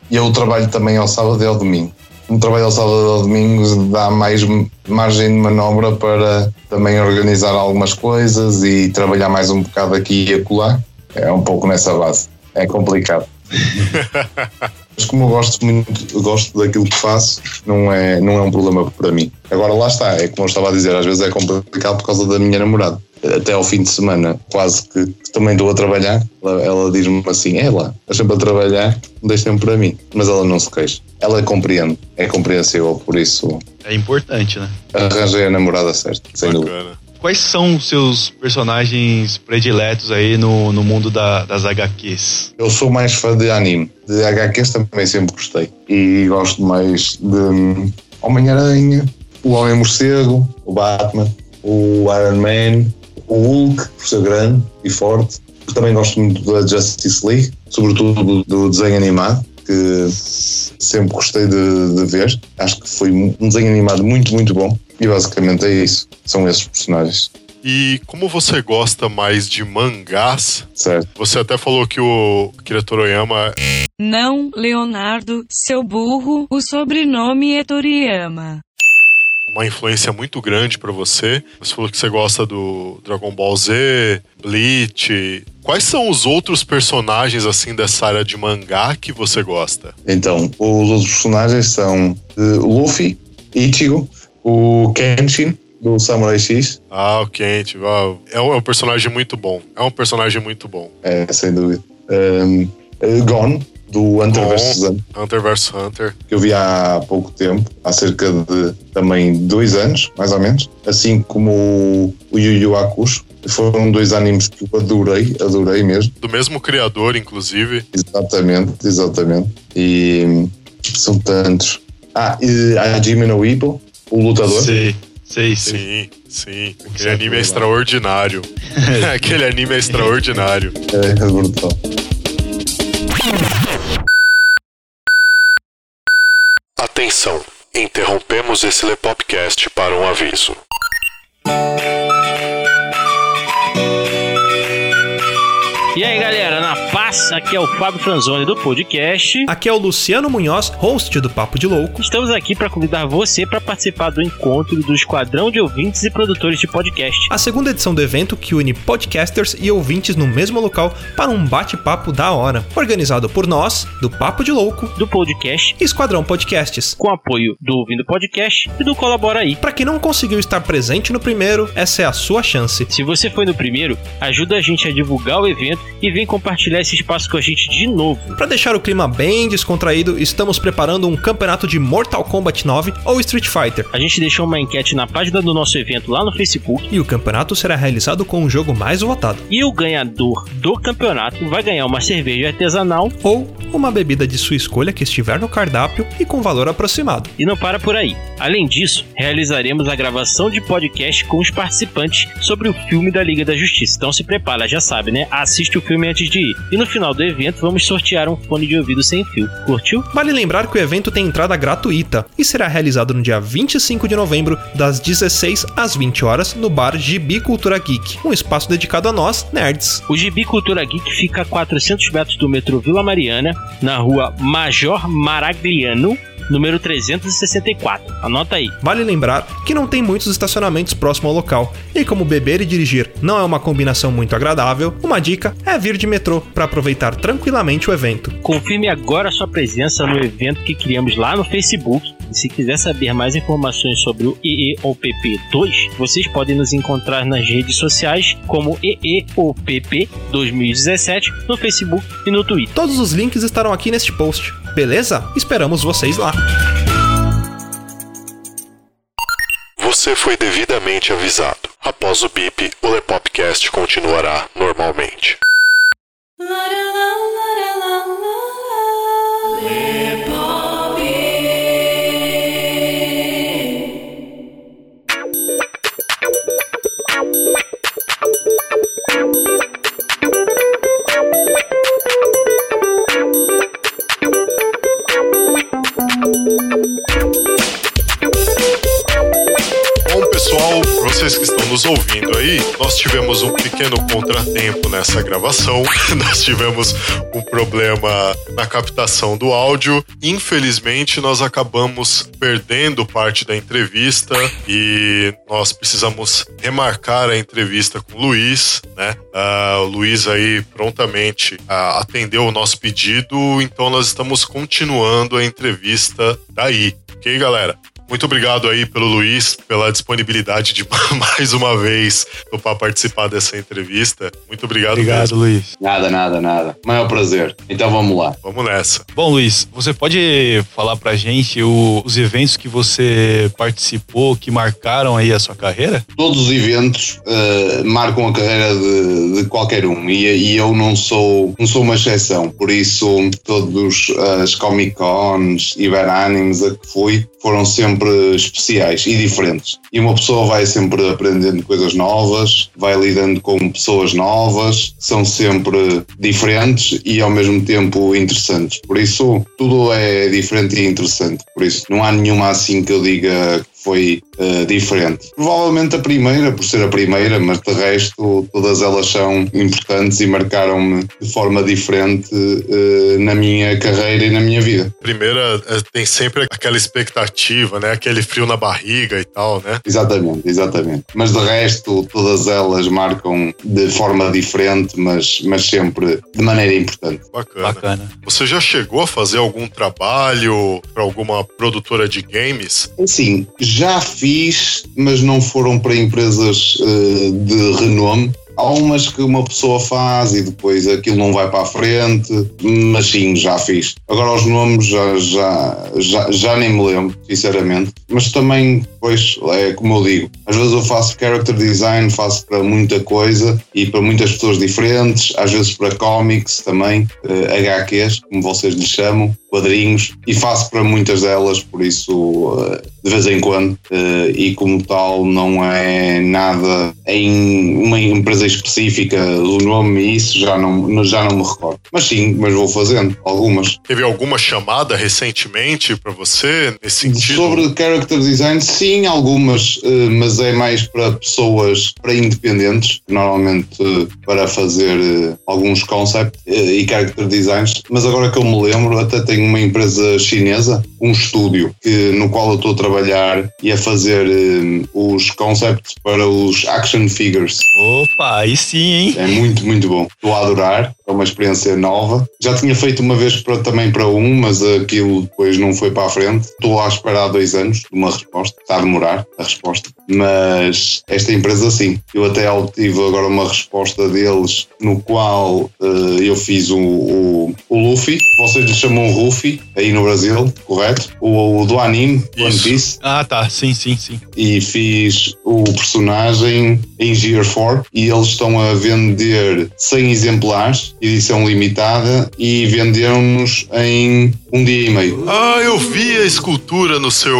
E eu trabalho também ao sábado e ao domingo. Um trabalho ao sábado e ao domingo dá mais margem de manobra para também organizar algumas coisas e trabalhar mais um bocado aqui e acolá. É um pouco nessa base. É complicado. Mas como eu gosto muito, eu gosto daquilo que faço, não é, não é um problema para mim. Agora lá está, é como eu estava a dizer, às vezes é complicado por causa da minha namorada. Até ao fim de semana, quase que, também estou a trabalhar, ela, ela diz-me assim: é lá, estás sempre a trabalhar, não tens tempo para mim. Mas ela não se queixa. Ela compreende, é compreensível, por isso É importante, né? arranjei a namorada certa, sem dúvida. Quais são os seus personagens prediletos aí no, no mundo da- das HQs? Eu sou mais fã de anime. De HQs também sempre gostei. E gosto mais de hum, Homem-Aranha, o Homem-Morcego, o Batman, o Iron Man, o Hulk, por ser grande e forte. Também gosto muito da Justice League, sobretudo do, do desenho animado, que sempre gostei de, de ver. Acho que foi um desenho animado muito, muito bom. E basicamente é isso. São esses personagens, E como você gosta mais de mangás, certo? você até falou que o Akira Toriyama Não, Leonardo, seu burro, o sobrenome é Toriyama. uma influência muito grande pra você. Você falou que você gosta do Dragon Ball Z, Bleach. Quais são os outros personagens assim dessa área de mangá que você gosta? Então, os outros personagens são eh, Luffy, Ichigo, o Kenshin, do Samurai X, Ah, o uau. é um, é um personagem muito bom. É um personagem muito bom. é, sem dúvida. Um, eh, Gon, do Hunter Gon. vs Hunter, Hunter vs Hunter. que eu vi há pouco tempo, há cerca de também dois anos, mais ou menos. Assim como o, Yu Yu Hakusho. Foram dois animes que eu adorei, adorei mesmo. Do mesmo criador, inclusive. Exatamente, exatamente. E hum, são tantos. Ah, e a Jimmy no Ippo, o lutador. Sei, sei, sei. Sim, sim. Aquele anime é extraordinário. Aquele anime é extraordinário. É, é brutal. Atenção! Interrompemos esse Lepopcast para um aviso. E aí, galera, na paz, aqui é o Fábio Franzoni do podcast. Aqui é o Luciano Munhoz, host do Papo de Louco. Estamos aqui para convidar você para participar do encontro do Esquadrão de Ouvintes e Produtores de Podcast. A segunda edição do evento que une podcasters e ouvintes no mesmo local para um bate-papo da hora. Organizado por nós, do Papo de Louco Do podcast, e Esquadrão Podcasts. com apoio do Ouvindo Podcast e do Colabora aí. Para quem não conseguiu estar presente no primeiro, essa é a sua chance. Se você foi no primeiro, ajuda a gente a divulgar o evento e vem compartilhar esse espaço com a gente de novo. Para deixar o clima bem descontraído, estamos preparando um campeonato de Mortal Kombat 9 ou Street Fighter. A gente deixou uma enquete na página do nosso evento lá no Facebook E o campeonato será realizado com o jogo mais votado, e o ganhador do campeonato vai ganhar uma cerveja artesanal ou uma bebida de sua escolha que estiver no cardápio e com valor aproximado. E não para por aí. Além disso, realizaremos a gravação de podcast com os participantes sobre o filme da Liga da Justiça. Então se prepara, já sabe, né? Assiste o filme antes de ir. E no final do evento vamos sortear um fone de ouvido sem fio. Curtiu? Vale lembrar que o evento tem entrada gratuita e será realizado no dia 25 de novembro, das 16 às 20 horas, no bar Gibi Cultura Geek, um espaço dedicado a nós, nerds. O Gibi Cultura Geek fica a 400 metros do metrô Vila Mariana, na rua Major Maragliano, número 364. Anota aí. Vale lembrar que não tem muitos estacionamentos próximo ao local, e como beber e dirigir não é uma combinação muito agradável, uma dica é vir de metrô para aproveitar tranquilamente o evento. Confirme agora sua presença no evento que criamos lá no Facebook. E se quiser saber mais informações sobre o EEOPP 2, vocês podem nos encontrar nas redes sociais como EEOPP 2017 no Facebook e no Twitter. Todos os links estarão aqui neste post, beleza? Esperamos vocês lá. Você foi devidamente avisado. Após o bip, o Lepopcast continuará normalmente. Thank you. Bom, pessoal, pra vocês que estão nos ouvindo aí, nós tivemos um pequeno contratempo nessa gravação. nós tivemos um problema na captação do áudio. Infelizmente, nós acabamos perdendo parte da entrevista e nós precisamos remarcar a entrevista com o Luiz, né? Ah, o Luiz aí prontamente ah, atendeu o nosso pedido, então nós estamos continuando a entrevista daí. Ok, galera? Muito obrigado aí pelo Luiz, pela disponibilidade de mais uma vez para participar dessa entrevista. Muito obrigado, Obrigado, mesmo. Luiz. Nada, nada, nada. Maior prazer. Então vamos lá. Vamos nessa. Bom, Luiz, você pode falar pra gente o- os eventos que você participou que marcaram aí a sua carreira? Todos os eventos eh, marcam a carreira de, de qualquer um e, e eu não sou, não sou uma exceção. Por isso, todos as Comic Cons e Animes a que fui foram sempre especiais e diferentes. E uma pessoa vai sempre aprendendo coisas novas, vai lidando com pessoas novas, são sempre diferentes e ao mesmo tempo interessantes. Por isso, tudo é diferente e interessante. Por isso, não há nenhuma assim que eu diga foi eh, diferente. Provavelmente a primeira, por ser a primeira, mas de resto todas elas são importantes e marcaram-me de forma diferente eh, na minha carreira e na minha vida. Primeira é, tem sempre aquela expectativa, né? Aquele frio na barriga e tal, né? Exatamente, exatamente. Mas de resto, todas elas marcam de forma diferente, mas, mas sempre de maneira importante. Bacana. Bacana. Você já chegou a fazer algum trabalho para alguma produtora de games? Assim, já fiz, mas não foram para empresas eh, de renome. Há umas que uma pessoa faz e depois aquilo não vai para a frente, mas sim, já fiz. Agora os nomes já, já, já, já nem me lembro, sinceramente. Mas também, pois, é como eu digo, às vezes eu faço character design, faço para muita coisa e para muitas pessoas diferentes, às vezes para comics também, eh, HQs, como vocês lhes chamam, quadrinhos, e faço para muitas delas, por isso, eh, de vez em quando, eh, e como tal, não é nada em uma empresa específica do nome, e isso já não, já não me recordo. Mas sim, mas vou fazendo algumas. Teve alguma chamada recentemente para você nesse sentido? Sobre character design, sim, algumas, eh, mas é mais para pessoas, para independentes, normalmente eh, para fazer eh, alguns concepts e character designs. Mas agora que eu me lembro, até tenho uma empresa chinesa, um estúdio, que, no qual eu estou a trabalhar e a fazer os concepts para os action figures. Opa, aí sim, hein? É muito, muito bom. Estou a adorar, é uma experiência nova. Já tinha feito uma vez para, também para um, mas aquilo depois não foi para a frente. Estou à espera há dois anos de uma resposta. Está a demorar a resposta. Mas esta empresa sim. Eu até tive agora uma resposta deles no qual eh, eu fiz o, o, o Luffy. Vocês lhe chamam Ruffy aí no Brasil, correto? O, o do anime, One. Piece Ah, tá. Sim, sim, sim. e fiz o personagem em Gear 4 e eles estão a vender 100 exemplares, edição limitada, e venderam-nos em um dia e meio. Ah, eu vi a escultura no seu,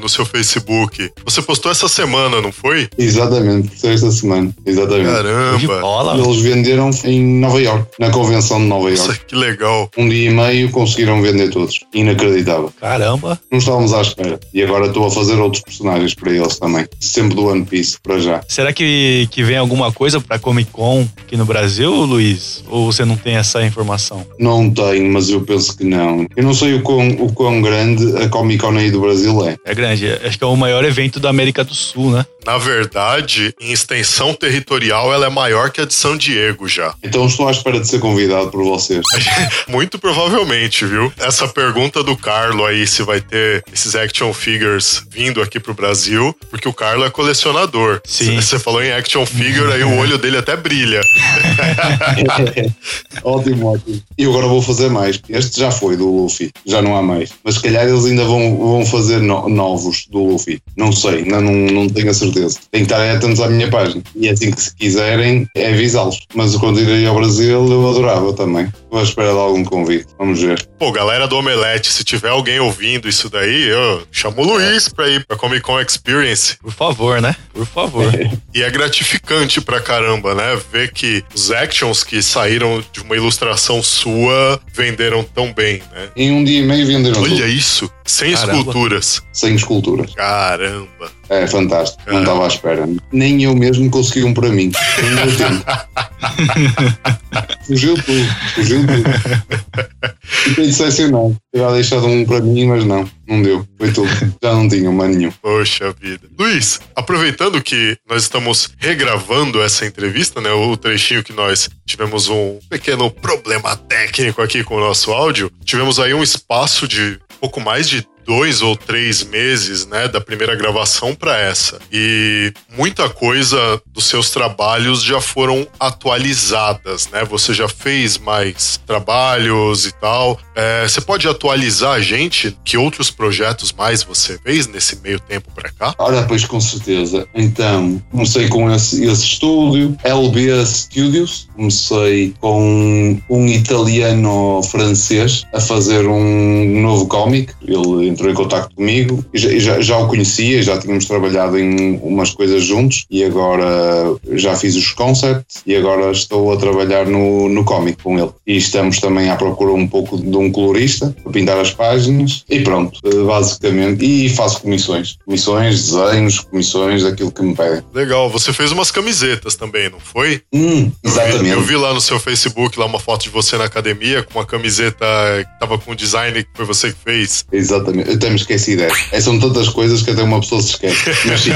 no seu Facebook. Você postou essa semana, não foi? Exatamente, foi esta semana. Exatamente. Caramba. bola. Eles venderam em Nova York, na convenção de Nova Nossa, York. que legal. Um dia e meio conseguiram vender todos. Inacreditável. Caramba. Não estávamos à espera. E agora estou a fazer outros personagens para eles também. Sempre do One Piece, para já. Será que, que vem alguma coisa pra Comic Con aqui no Brasil, Luiz? Ou você não tem essa informação? Não tenho, mas eu penso que não. Eu não sei o quão, o quão grande a Comic Con aí do Brasil é. É grande. Acho que é o maior evento da América do Sul, né? Na verdade, em extensão territorial, ela é maior que a de São Diego já. Então estou à espera de ser convidado por vocês. Muito provavelmente, viu? Essa pergunta do Carlo aí, se vai ter esses action figures vindo aqui pro Brasil, porque o Carlo é colecionador. Sim. Você falou em action figure, aí o olho dele até brilha. ótimo, ótimo. E agora vou fazer mais. Este já foi do Luffy, já não há mais. Mas se calhar eles ainda vão, vão fazer no- novos do Luffy. Não sei, ainda não, não tenho a certeza. Tem que estar atentos à minha página. E assim que se quiserem, é avisá-los. Mas quando irei ao Brasil, eu adorava também. Estou à espera de algum convite. Vamos ver. Pô, galera do Omelete, se tiver alguém ouvindo isso daí, eu chamo o Luiz pra ir pra Comic Con Experience. Por favor, né? Por favor. E é gratificante pra caramba, né? Ver que os actions que saíram de uma ilustração sua venderam tão bem, né? Em um dia e meio venderam Olha tudo. isso, sem Caramba. esculturas. Sem esculturas. Caramba. É fantástico. Não Ah. estava à espera. Nem eu mesmo consegui um para mim. Fugiu tudo. Fugiu tudo. Fiquei decepcionado. Eu deixado um para mim, mas não. Não deu. Foi tudo. Já não tinha uma nenhum. Poxa vida. Luiz, aproveitando que nós estamos regravando essa entrevista, né? O trechinho que nós tivemos um pequeno problema técnico aqui com o nosso áudio, tivemos aí um espaço de pouco mais de dois ou três meses, né, da primeira gravação para essa. E muita coisa dos seus trabalhos já foram atualizadas, né? Você já fez mais trabalhos e tal. É, você pode atualizar a gente? Que outros projetos mais você fez nesse meio tempo para cá? Ora, pois com certeza. Então, comecei com esse, esse estúdio, LB Studios. Comecei com um italiano-francês a fazer um novo cómic. Ele entrou em contato comigo e já, já, já o conhecia, já tínhamos trabalhado em umas coisas juntos e agora já fiz os concepts e agora estou a trabalhar no, no cómic com ele. E estamos também à procura um pouco de um colorista para pintar as páginas e pronto, eh, basicamente. E faço comissões, comissões, desenhos, comissões, aquilo que me pedem. Legal, você fez umas camisetas também, não foi? Hum, Eu vi- exatamente. Eu vi lá no seu Facebook lá uma foto de você na academia com uma camiseta que tava com design que foi você que fez. Exatamente, eu até me esqueci dessa. É, são tantas coisas que até uma pessoa se esquece. Mas sim,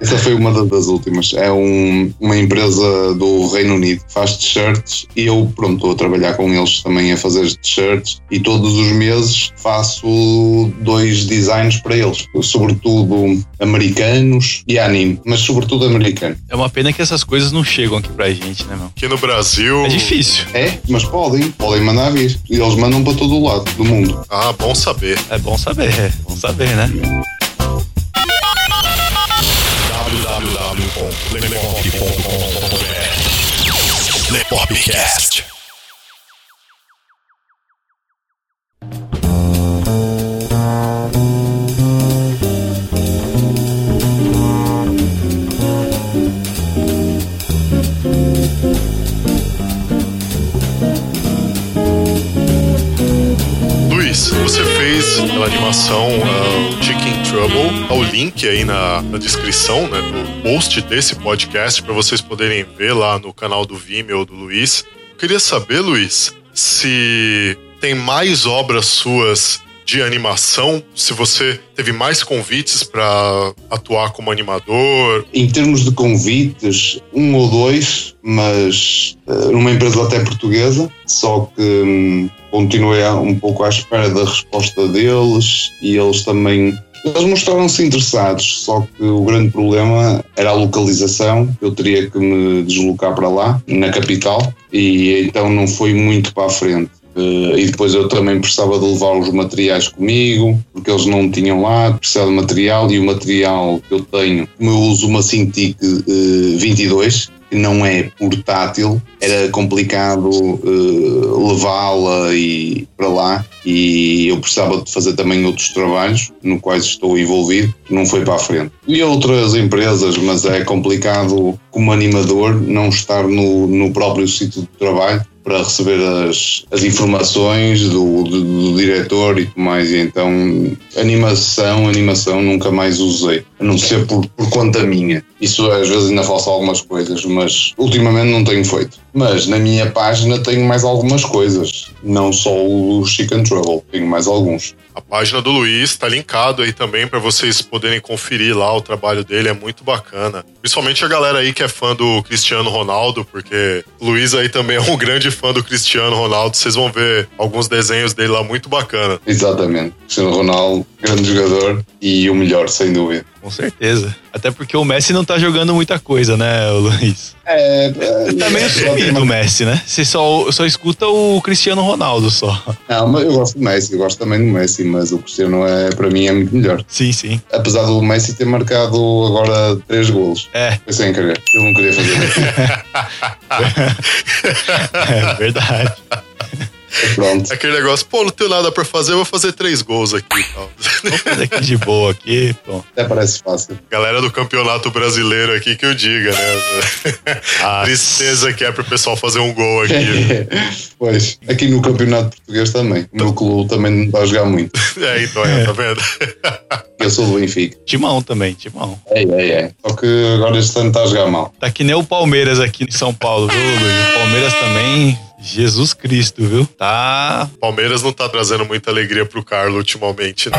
essa foi uma da- das últimas. É um- uma empresa do Reino Unido que faz t-shirts e eu, pronto, estou a trabalhar com eles também a fazer t-shirts e todos os meses faço dois designs para eles, sobretudo americanos e anime, mas sobretudo americano. É uma pena que essas coisas não chegam aqui pra gente, né, meu? Aqui no Brasil. É difícil. É, mas podem, podem mandar vir. E eles mandam para todo o lado do mundo. Ah, bom saber. É bom saber, é bom saber, né? Lepopcast. Pela animação uh, Chicken Trouble. O link aí na, na descrição né, do post desse podcast para vocês poderem ver lá no canal do Vimeo do Luiz. Queria saber, Luiz, se tem mais obras suas de animação, se você teve mais convites para atuar como animador. Em termos de convites, um ou dois, mas eh, numa empresa até portuguesa, só que hum, continuei um pouco à espera da resposta deles e eles também. Eles mostraram-se interessados, só que o grande problema era a localização. Eu teria que me deslocar para lá, na capital, e então não foi muito para a frente. Eh, e depois eu também precisava de levar os materiais comigo, porque eles não tinham lá, precisava de material e o material que eu tenho, como eu uso uma Cintiq eh, 22, que não é portátil, era complicado eh, levá-la e para lá e eu precisava de fazer também outros trabalhos no quais estou envolvido, não foi para a frente. E outras empresas, mas é complicado como animador não estar no, no próprio sítio de trabalho para receber as, as informações do, do, do diretor e tudo mais. E então, animação, animação nunca mais usei, a não ser por, por conta minha. Isso às vezes ainda faço algumas coisas, mas ultimamente não tenho feito. Mas na minha página tenho mais algumas coisas, não só o Chicken Trouble, tenho mais alguns. A página do Luiz está linkado aí também para vocês poderem conferir lá o trabalho dele, é muito bacana. Principalmente a galera aí que é fã do Cristiano Ronaldo, porque o Luiz aí também é um grande fã do Cristiano Ronaldo. Vocês vão ver alguns desenhos dele lá muito bacana. Exatamente. Cristiano Ronaldo, grande jogador e o melhor, sem dúvida. Com certeza. Até porque o Messi não tá jogando muita coisa, né, Luiz? É, Tá meio sumido o Messi, né? Você só, só escuta o Cristiano Ronaldo só. Não, mas eu gosto do Messi, eu gosto também do Messi, mas o Cristiano é, para mim é muito melhor. Sim, sim. Apesar do Messi ter marcado agora três golos. É, Foi sem querer. Eu não queria fazer isso. é verdade. Pronto. Aquele negócio, pô, não tenho nada pra fazer, eu vou fazer três gols aqui e tal. Vamos fazer aqui de boa aqui, pronto. Até parece fácil. Galera do campeonato brasileiro aqui que eu diga, né? Ah, Tristeza que é pro pessoal fazer um gol aqui. pois, aqui no Campeonato Português também. O meu clube também não a jogar muito. É, então, é, tá vendo? Eu sou do Benfica. Timão também, Timão. É, é, é. Só que agora este ano está a jogar mal. Tá que nem o Palmeiras aqui em São Paulo, viu, Luiz? O Palmeiras também, Jesus Cristo, viu? Tá. Palmeiras não tá trazendo muita alegria pro Carlos ultimamente, né?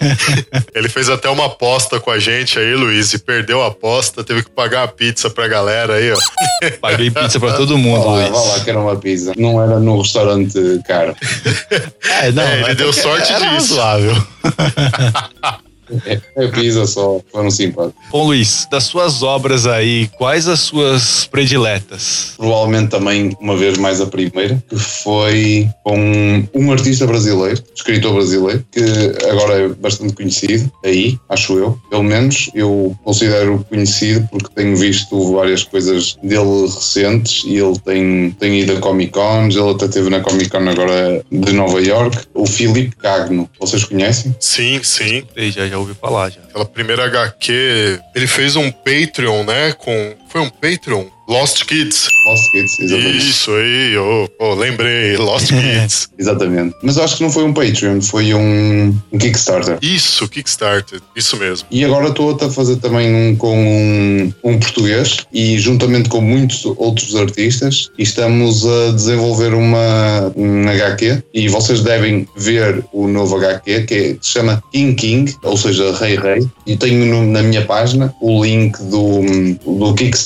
Ele fez até uma aposta com a gente aí, Luiz, e perdeu a aposta, teve que pagar a pizza pra galera aí, ó. Paguei pizza pra todo mundo, Vá lá, Luiz. vá lá, que era uma pizza. Não era no restaurante caro. É, não, É, ele deu que sorte era disso. razoável. É, é só, foram simpáticos. Bom, Luiz, das suas obras aí, quais as suas prediletas? Provavelmente também, uma vez mais, a primeira, que foi com um artista brasileiro, escritor brasileiro, que agora é bastante conhecido, aí, acho eu. Pelo menos eu considero conhecido porque tenho visto várias coisas dele recentes e ele tem, tem ido a Comic Cons, ele até esteve na Comic Con agora de Nova York. O Filipe Cagno, vocês conhecem? Sim, sim. Já, já ouvi falar, já. Aquela primeira HQ, ele fez um Patreon, né? Com. Foi um Patreon? Lost Kids. Lost Kids, exatamente. Isso aí, oh, oh, lembrei, Lost Kids. Exatamente. Mas eu acho que não foi um Patreon, foi um, um Kickstarter. Isso, Kickstarter, isso mesmo. E agora estou a fazer também um com um, um português e juntamente com muitos outros artistas estamos a desenvolver uma um HQ e vocês devem ver o novo HQ que, é- que se chama King King, ou seja, Rei Rei e tenho no- na minha página o link do, do Kickstarter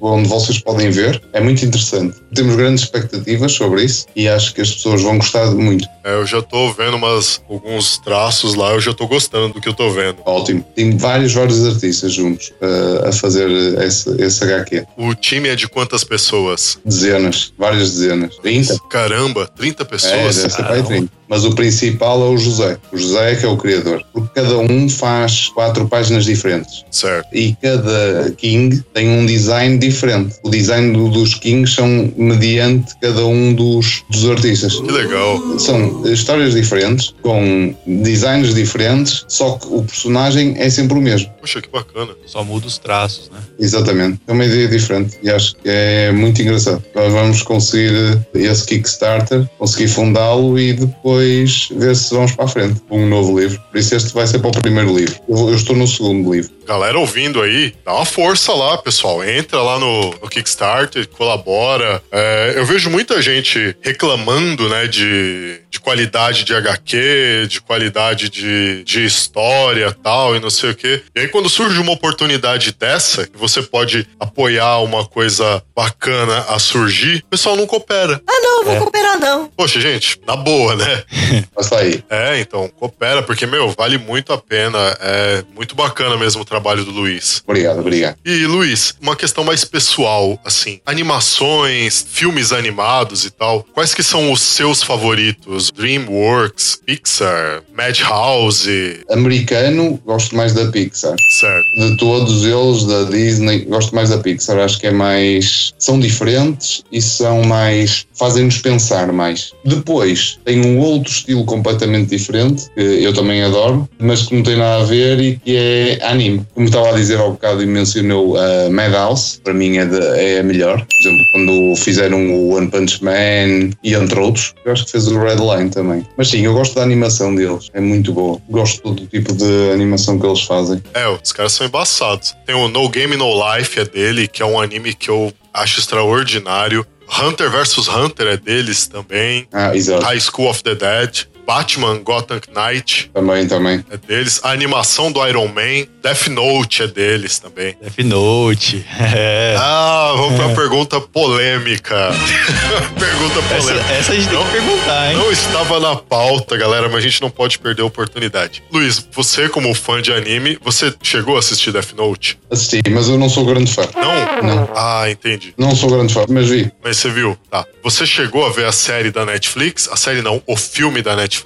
onde vocês podem ver, é muito interessante. Temos grandes expectativas sobre isso e acho que as pessoas vão gostar muito. É, eu já tô vendo umas, alguns traços lá, eu já tô gostando do que eu tô vendo. Ótimo. Tem vários, vários artistas juntos uh, a fazer esse, esse HQ. O time é de quantas pessoas? Dezenas, várias dezenas. 30? Caramba, 30 É, pessoas? deve ser para aí 30. Mas o principal é o José. O José é que é o criador. Porque cada um faz quatro páginas diferentes. Certo. E cada King tem um design diferente. O design do- dos Kings são mediante cada um dos, dos artistas. Que legal. São histórias diferentes, com designs diferentes, só que o personagem é sempre o mesmo. Poxa, que bacana. Só muda os traços, né? Exatamente. É uma ideia diferente e acho que é muito engraçado. Nós vamos conseguir eh, esse Kickstarter, conseguir fundá-lo e depois ver se vamos para a frente com um novo livro. Por isso este vai ser para o primeiro livro. Eu, eu estou no segundo livro. Galera ouvindo aí, dá uma força lá, pessoal. Entra lá no, no Kickstarter, colabora. É, eu vejo muita gente reclamando, né, de, de qualidade de HQ, de qualidade de, de história tal, e não sei o quê. E aí, quando surge uma oportunidade dessa, que você pode apoiar uma coisa bacana a surgir, o pessoal não coopera. Ah, não, vou cooperar não. Poxa, gente, na boa, né? Está aí. É, então, coopera, porque, meu, vale muito a pena. É muito bacana mesmo o trabalho do Luiz. Obrigado, obrigado. E, Luiz, uma questão mais pessoal, assim, animações, filmes animados e tal, quais que são os seus favoritos? DreamWorks, Pixar, Madhouse, Americano, gosto mais da Pixar. certo? De todos eles, da Disney, gosto mais da Pixar. Acho que é mais. São diferentes e são mais. fazem-nos pensar mais. Depois, tem um outro estilo completamente diferente, que eu também adoro, mas que não tem nada a ver e que é anime. Como estava a dizer há bocado e mencionou a Madhouse, para mim é, de- é a melhor. Por exemplo, quando fizeram o One Punch Man e entre outros, eu acho que fez o Red Line também. Mas sim, eu gosto da animação deles, é muito boa. Gosto de todo o tipo de animação que eles fazem. É, os caras são embaçados. Tem o No Game No Life, é dele, que é um anime que eu acho extraordinário. Hunter vs Hunter é deles também. Ah, exato. High School of the Dead. Batman Gotham Knight Também, também. é deles. A animação do Iron Man. Death Note é deles também. Death Note. É. Ah, vamos pra pergunta polêmica. pergunta Essa, polêmica. essa a gente tem Não- que perguntar, hein? Não estava na pauta, galera, mas a gente não pode perder a oportunidade. Luiz, você como fã de anime, você chegou a assistir Death Note? Assisti, mas eu não sou grande fã. Não? Não. Ah, entendi. Não sou grande fã, mas vi. Mas você viu, tá. Você chegou a ver a série da Netflix? A série não, o filme da Netflix?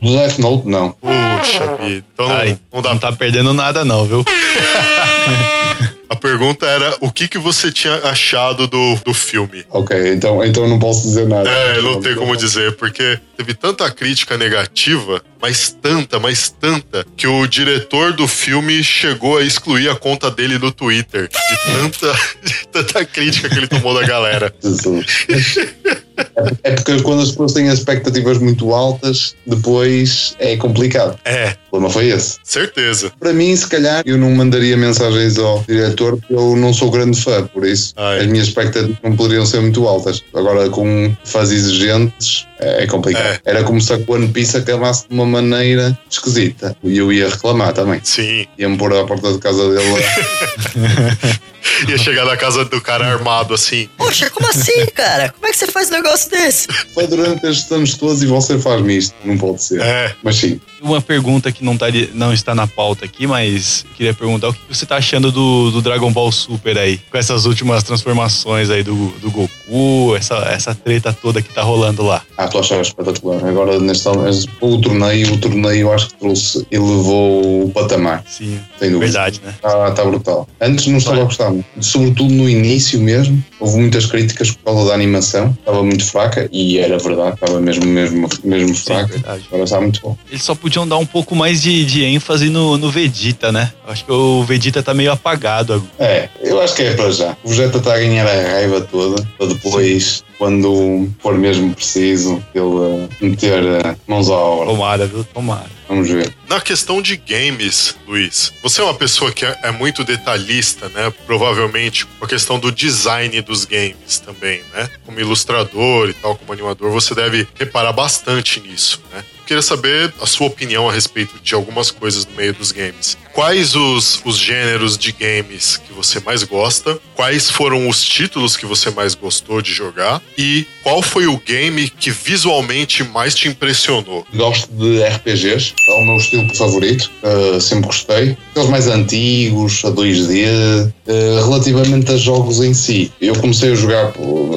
Do Death Note, não. Puxa vida. Então não, Ai, não dá não tá perdendo nada, não, viu? A pergunta era o que, que você tinha achado do, do filme? Ok, então, então não posso dizer nada. É, não tem como dizer, porque teve tanta crítica negativa, mas tanta, mas tanta, que o diretor do filme chegou a excluir a conta dele no Twitter. De tanta, de tanta crítica que ele tomou da galera. Jesus. É porque quando as pessoas têm expectativas muito altas, depois é complicado. É, O problema foi esse. certeza. Para mim, se calhar, eu não mandaria mensagens ao diretor porque eu não sou grande fã, por isso Ai. as minhas expectativas não poderiam ser muito altas. Agora, com fãs exigentes, é é complicado. É. Era como se a One Piece acabasse de uma maneira esquisita. E eu ia reclamar também. Sim. Ia-me pôr à porta de casa dele. Ia chegar na casa do cara armado assim. Poxa, como assim, cara? Como é que você faz um negócio desse? Foi durante estes anos todos e você faz-me isto. Não pode ser. É. Mas sim, Uma pergunta que não, tá, não está na pauta aqui, mas queria perguntar o que você tá achando do, do Dragon Ball Super aí? Com essas últimas transformações aí do, do Goku, essa, essa treta toda que tá rolando lá. Ah, estou a achar espetacular. Agora, neste o torneio, o torneio acho que trouxe, elevou o patamar, Sim, sem dúvida. verdade, né? Está tá brutal. Antes não estava a gostar, sobretudo no início mesmo. Houve muitas críticas por causa da animação, estava muito fraca e era verdade, estava mesmo, mesmo, mesmo Sim, fraca. verdade. Agora está muito bom. Eles só podiam dar um pouco mais de, de ênfase no, no Vegeta, né? Acho que o Vegeta tá meio apagado agora. É, eu acho que é para já. O Vegeta está a ganhar a raiva toda, para depois, quando for mesmo preciso, ele uh, meter uh, mãos à obra. Tomara, viu? Tomara. Vamos ver. Na questão de games, Luiz, você é uma pessoa que é, é muito detalhista, né? Provavelmente com a questão do design dos games também, né? Como ilustrador e tal, como animador, você deve reparar bastante nisso, né? Queria saber a sua opinião a respeito de algumas coisas no meio dos games. Quais os, os gêneros de games que você mais gosta? Quais foram os títulos que você mais gostou de jogar? E qual foi o game que visualmente mais te impressionou? Gosto de RPGs, é o meu estilo favorito, uh, sempre gostei. Aqueles mais antigos, a 2D, uh, relativamente a jogos em si. Eu comecei a jogar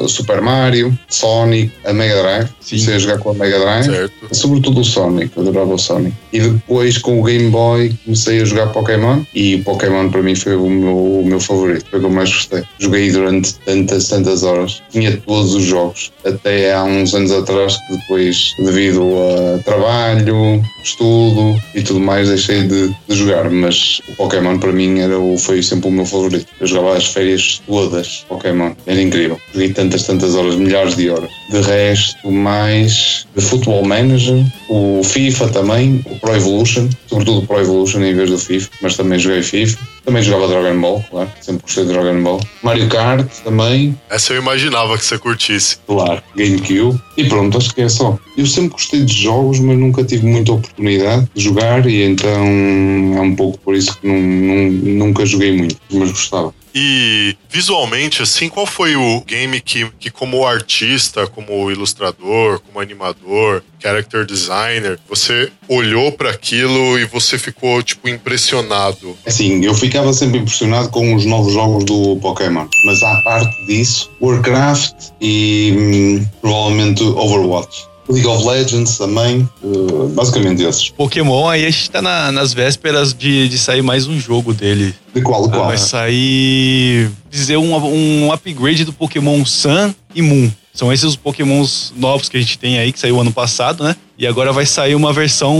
Super Mario, Sonic, a Mega Drive. Sim. Comecei a jogar com a Mega Drive. Certo? Sobretudo o Sonic, adorava o Sonic. E depois com o Game Boy comecei a jogar Pokémon e o Pokémon para mim foi o meu, o meu favorito, foi o que eu mais gostei. Joguei durante tantas, tantas horas. Tinha todos os jogos. Até há uns anos atrás que depois, devido a trabalho, estudo e tudo mais, deixei de, de jogar. Mas o Pokémon para mim era o, foi sempre o meu favorito. Eu jogava as férias todas Pokémon. Era incrível. Joguei tantas, tantas horas, milhares de horas. De resto, mais de Football Manager, o FIFA também, o Pro Evolution, sobretudo o Pro Evolution em vez do FIFA, mas também joguei FIFA. Também jogava Dragon Ball, claro, sempre gostei de Dragon Ball. Mario Kart também, Essa eu imaginava que você curtisse. claro, GameCube. E pronto, acho que é só. Eu sempre gostei de jogos, mas nunca tive muita oportunidade de jogar e então é um pouco por isso que não, não- nunca joguei muito, mas gostava. E visualmente, assim, qual foi o game que, que como artista, como ilustrador, como animador, character designer, você olhou para aquilo e você ficou, tipo, impressionado? Assim, eu ficava sempre impressionado com os novos jogos do Pokémon, mas à parte disso, Warcraft e hum, provavelmente Overwatch. League of Legends também, eh, basicamente esses. Pokémon, aí a gente tá na- nas vésperas de, de sair mais um jogo dele. De qual? De qual? Vai sair. dizer um, um upgrade do Pokémon Sun e Moon. São esses os Pokémons novos que a gente tem aí, que saiu ano passado, né? E agora vai sair uma versão,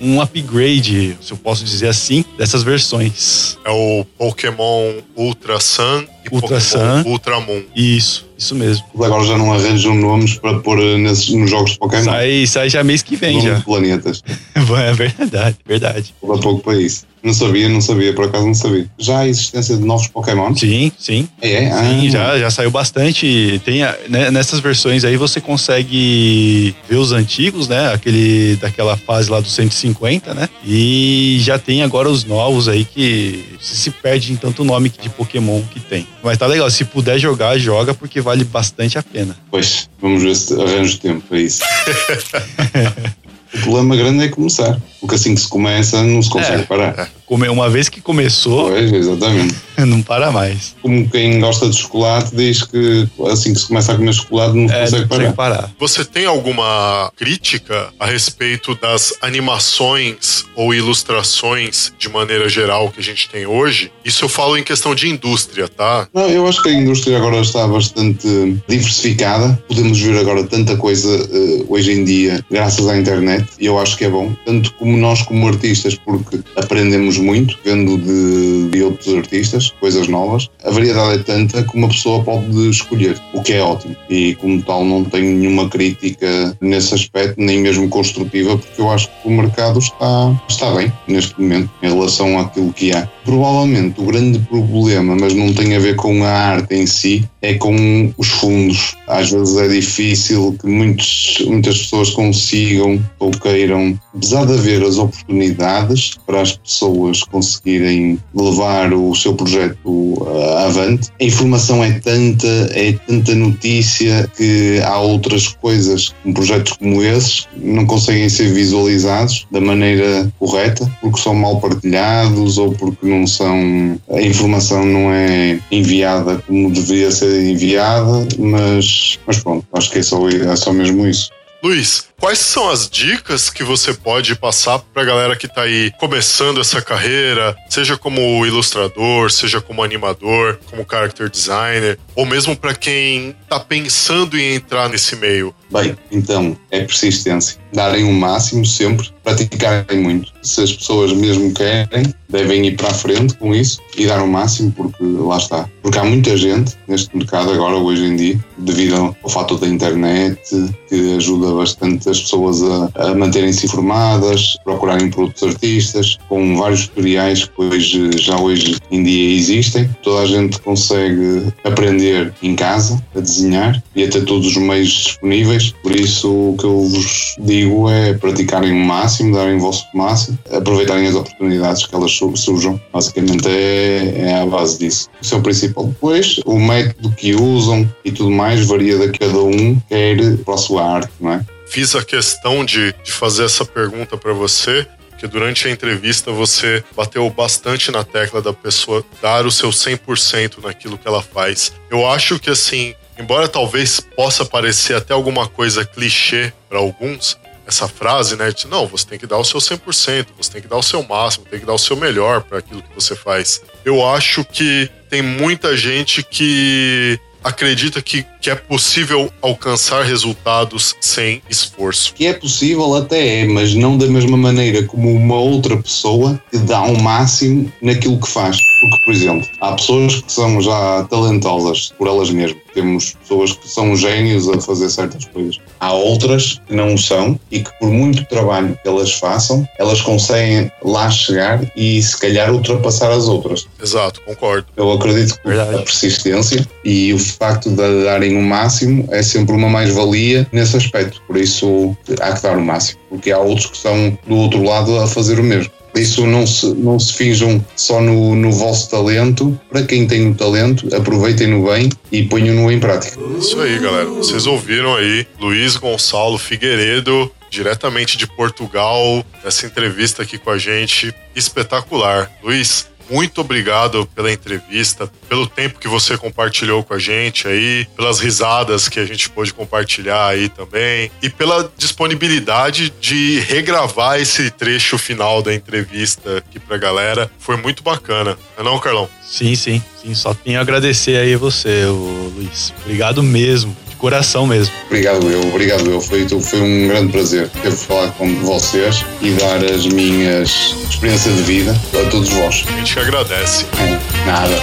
um upgrade, se eu posso dizer assim, dessas versões. É o Pokémon Ultra Sun e Ultra Pokémon Sun. Ultra Moon. Isso, isso mesmo. Agora já não arranjam nomes para pôr eh, nesses, nos jogos de Pokémon. Sai, sai já mês que vem Nomes já. de planetas. É verdade, verdade. Falta pouco para isso. Não sabia, não sabia, por acaso não sabia. Já a existência de novos Pokémon? Sim, sim. É, ah, Sim, já, já saiu bastante. Tem, a- né, nessas versões aí você consegue ver os antigos, né? Aquele daquela fase lá dos 150, né? E já tem agora os novos aí que se perde em tanto nome de Pokémon que tem. Mas tá legal, se puder jogar, joga porque vale bastante a pena. Pois, vamos ver se arranjo tempo para isso. o problema grande é começar. Porque assim que se começa, não se consegue É. parar. Come- Uma vez que começou, Pois, exatamente. não para mais. Como quem gosta de chocolate diz que assim que se começa a comer chocolate, não É, consegue não parar. parar. Você tem alguma crítica a respeito das animações ou ilustrações de maneira geral que a gente tem hoje? Isso eu falo em questão de indústria, tá? Não, eu acho que a indústria agora está bastante diversificada. Podemos ver agora tanta coisa eh, hoje em dia graças à internet e eu acho que é bom. Tanto como nós como artistas, porque aprendemos muito vendo de, de outros artistas, coisas novas. A variedade é tanta que uma pessoa pode escolher, o que é ótimo. E como tal não tenho nenhuma crítica nesse aspecto, nem mesmo construtiva, porque eu acho que o mercado está, está bem neste momento em relação àquilo que há. Provavelmente o grande problema, mas não tem a ver com a arte em si, é com os fundos. Às vezes é difícil que muitos, muitas pessoas consigam ou queiram, apesar de haver as oportunidades para as pessoas conseguirem levar o seu projeto uh, avante, a informação é tanta, é tanta notícia que há outras coisas, um projetos como esses, não conseguem ser visualizados da maneira correta, porque são mal partilhados ou porque não são, a informação não é enviada como deveria ser enviada, mas, mas pronto, acho que é só, é só mesmo isso. Luiz, quais são as dicas que você pode passar para a galera que está aí começando essa carreira, seja como ilustrador, seja como animador, como character designer, ou mesmo para quem está pensando em entrar nesse meio? Bem, então é persistência. Darem o máximo sempre, praticarem muito. Se as pessoas mesmo querem, devem ir para a frente com isso e dar o máximo, porque lá está. Porque há muita gente neste mercado agora, hoje em dia, devido ao fato da internet, que ajuda bastante as pessoas a, a manterem-se informadas, procurarem produtos artistas, com vários tutoriais que hoje, já hoje em dia existem. Toda a gente consegue aprender em casa a desenhar e a ter todos os meios disponíveis. Por isso, o que eu vos digo é praticarem o máximo, darem o vosso máximo, aproveitarem as oportunidades que elas surjam. Basicamente é, é a base disso. Isso é o principal. Depois, o método que usam e tudo mais varia de cada um, quer para a sua arte, não é? Fiz a questão de, de fazer essa pergunta para você, porque durante a entrevista você bateu bastante na tecla da pessoa dar o seu 100% naquilo que ela faz. Eu acho que assim, embora talvez possa parecer até alguma coisa clichê para alguns, essa frase, né, de não, você tem que dar o seu 100%, você tem que dar o seu máximo, tem que dar o seu melhor para aquilo que você faz. Eu acho que tem muita gente que acredita que, que é possível alcançar resultados sem esforço. Que é possível até é, mas não da mesma maneira como uma outra pessoa que dá o um máximo naquilo que faz. Porque, por exemplo, há pessoas que são já talentosas por elas mesmas. Temos pessoas que são gênios a fazer certas coisas. Há outras que não são e que, por muito trabalho que elas façam, elas conseguem lá chegar e, se calhar, ultrapassar as outras. Exato, concordo. Eu acredito que Verdade. a persistência e o facto de darem o máximo é sempre uma mais-valia nesse aspecto. Por isso, há que dar o máximo. Porque há outros que estão do outro lado a fazer o mesmo. Isso, não se, não se finjam só no, no vosso talento. Para quem tem o talento, aproveitem-no bem e ponham-no em prática. Isso aí, galera. Vocês ouviram aí Luiz Gonçalo Figueiredo, diretamente de Portugal, essa entrevista aqui com a gente. Espetacular. Luiz, muito obrigado pela entrevista, pelo tempo que você compartilhou com a gente aí, pelas risadas que a gente pôde compartilhar aí também e pela disponibilidade de regravar esse trecho final da entrevista aqui pra galera. Foi muito bacana. Não é não, Carlão? Sim, sim, sim. Só tenho a agradecer aí você, Luiz. Obrigado mesmo, de coração mesmo. Obrigado eu, obrigado eu. Foi, foi um grande prazer ter falar com vocês e dar as minhas experiências de vida a todos vós. A gente que agradece. É, nada.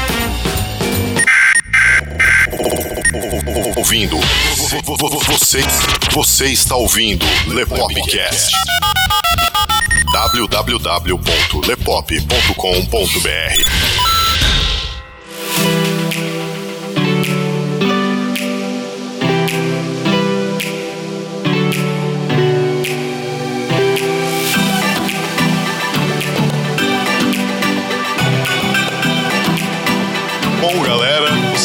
Ouvindo. Vo- vo- vo- Você, você está ouvindo Lepopcast. www.lepop.com.br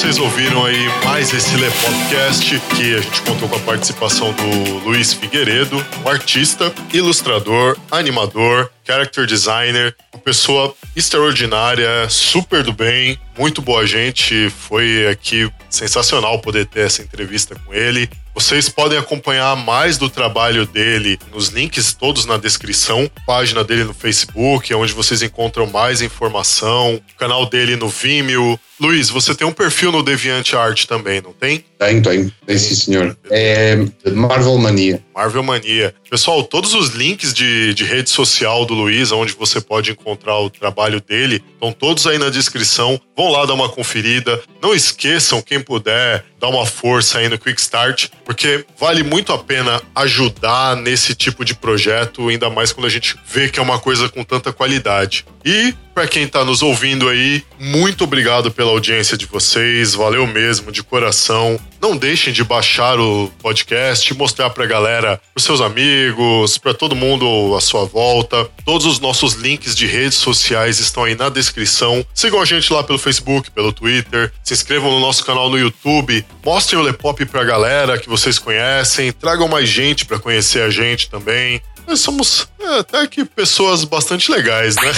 vocês ouviram aí mais esse Le Podcast que a gente contou com a participação do Luiz Figueiredo, um artista, ilustrador, animador, character designer, uma pessoa extraordinária, super do bem, muito boa gente. Foi aqui sensacional poder ter essa entrevista com ele. Vocês podem acompanhar mais do trabalho dele nos links todos na descrição, página dele no Facebook, onde vocês encontram mais informação, canal dele no Vimeo. Luiz, você tem um perfil no DeviantArt também, não tem? Tenho, tenho. Tem sim, senhor. É Marvel Mania. Marvel Mania. Pessoal, todos os links de, de rede social do Luiz, onde você pode encontrar o trabalho dele, estão todos aí na descrição. Vão lá dar uma conferida. Não esqueçam, quem puder, dar uma força aí no Quick Start, porque vale muito a pena ajudar nesse tipo de projeto, ainda mais quando a gente vê que é uma coisa com tanta qualidade. E para quem tá nos ouvindo aí, muito obrigado pela audiência de vocês, valeu mesmo, de coração. Não deixem de baixar o podcast, mostrar pra galera, pros seus amigos, pra todo mundo à sua volta. Todos os nossos links de redes sociais estão aí na descrição. Sigam a gente lá pelo Facebook, pelo Twitter, se inscrevam no nosso canal no YouTube, mostrem o Lepop pra galera que vocês conhecem, tragam mais gente pra conhecer a gente também. Nós somos é, até que pessoas bastante legais, né?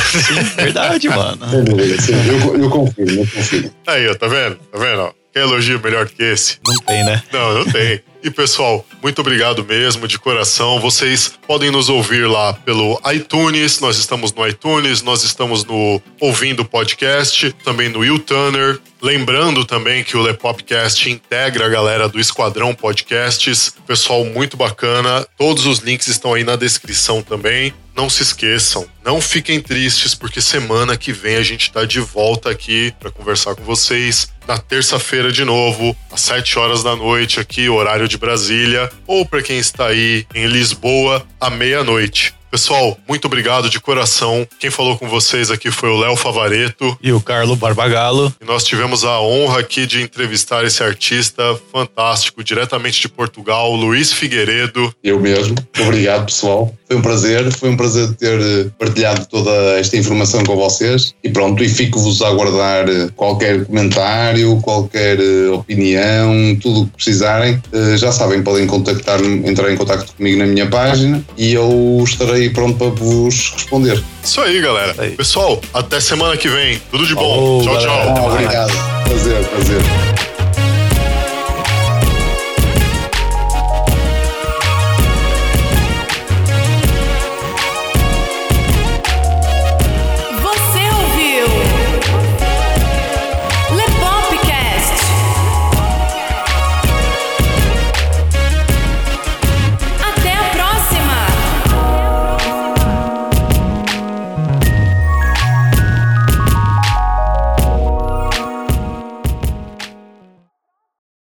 Verdade, mano. Sem dúvida, sim. Eu, eu confio, eu confio. Aí, ó, tá vendo? Tá vendo? ó? Quer elogio melhor que esse? Não tem, né? Não, não tem. E pessoal, muito obrigado mesmo, de coração. Vocês podem nos ouvir lá pelo iTunes, nós estamos no iTunes, nós estamos no Ouvindo Podcast, também no YouTuner. Lembrando também que o Lepopcast integra a galera do Esquadrão Podcasts. Pessoal muito bacana. Todos os links estão aí na descrição também. Não se esqueçam, não fiquem tristes, porque semana que vem a gente tá de volta aqui para conversar com vocês na terça-feira de novo, às 7 horas da noite, aqui, horário de Brasília, ou para quem está aí em Lisboa, à meia-noite. Pessoal, muito obrigado de coração. Quem falou com vocês aqui foi o Léo Favareto. E o Carlo Barbagalo. E nós tivemos a honra aqui de entrevistar esse artista fantástico, diretamente de Portugal, Luiz Figueiredo. Eu mesmo. Obrigado, pessoal. Foi um prazer, foi um prazer ter eh, partilhado toda esta informação com vocês. E pronto, e fico-vos a aguardar eh, qualquer comentário, qualquer eh, opinião, tudo o que precisarem. Já sabem, podem contactar-me, entrar em contato comigo na minha página e eu estarei pronto para vos responder. Isso aí, galera. aí. Pessoal, até semana que vem. Tudo de bom. Falou, tchau, tchau. galera. Obrigado. Prazer, prazer.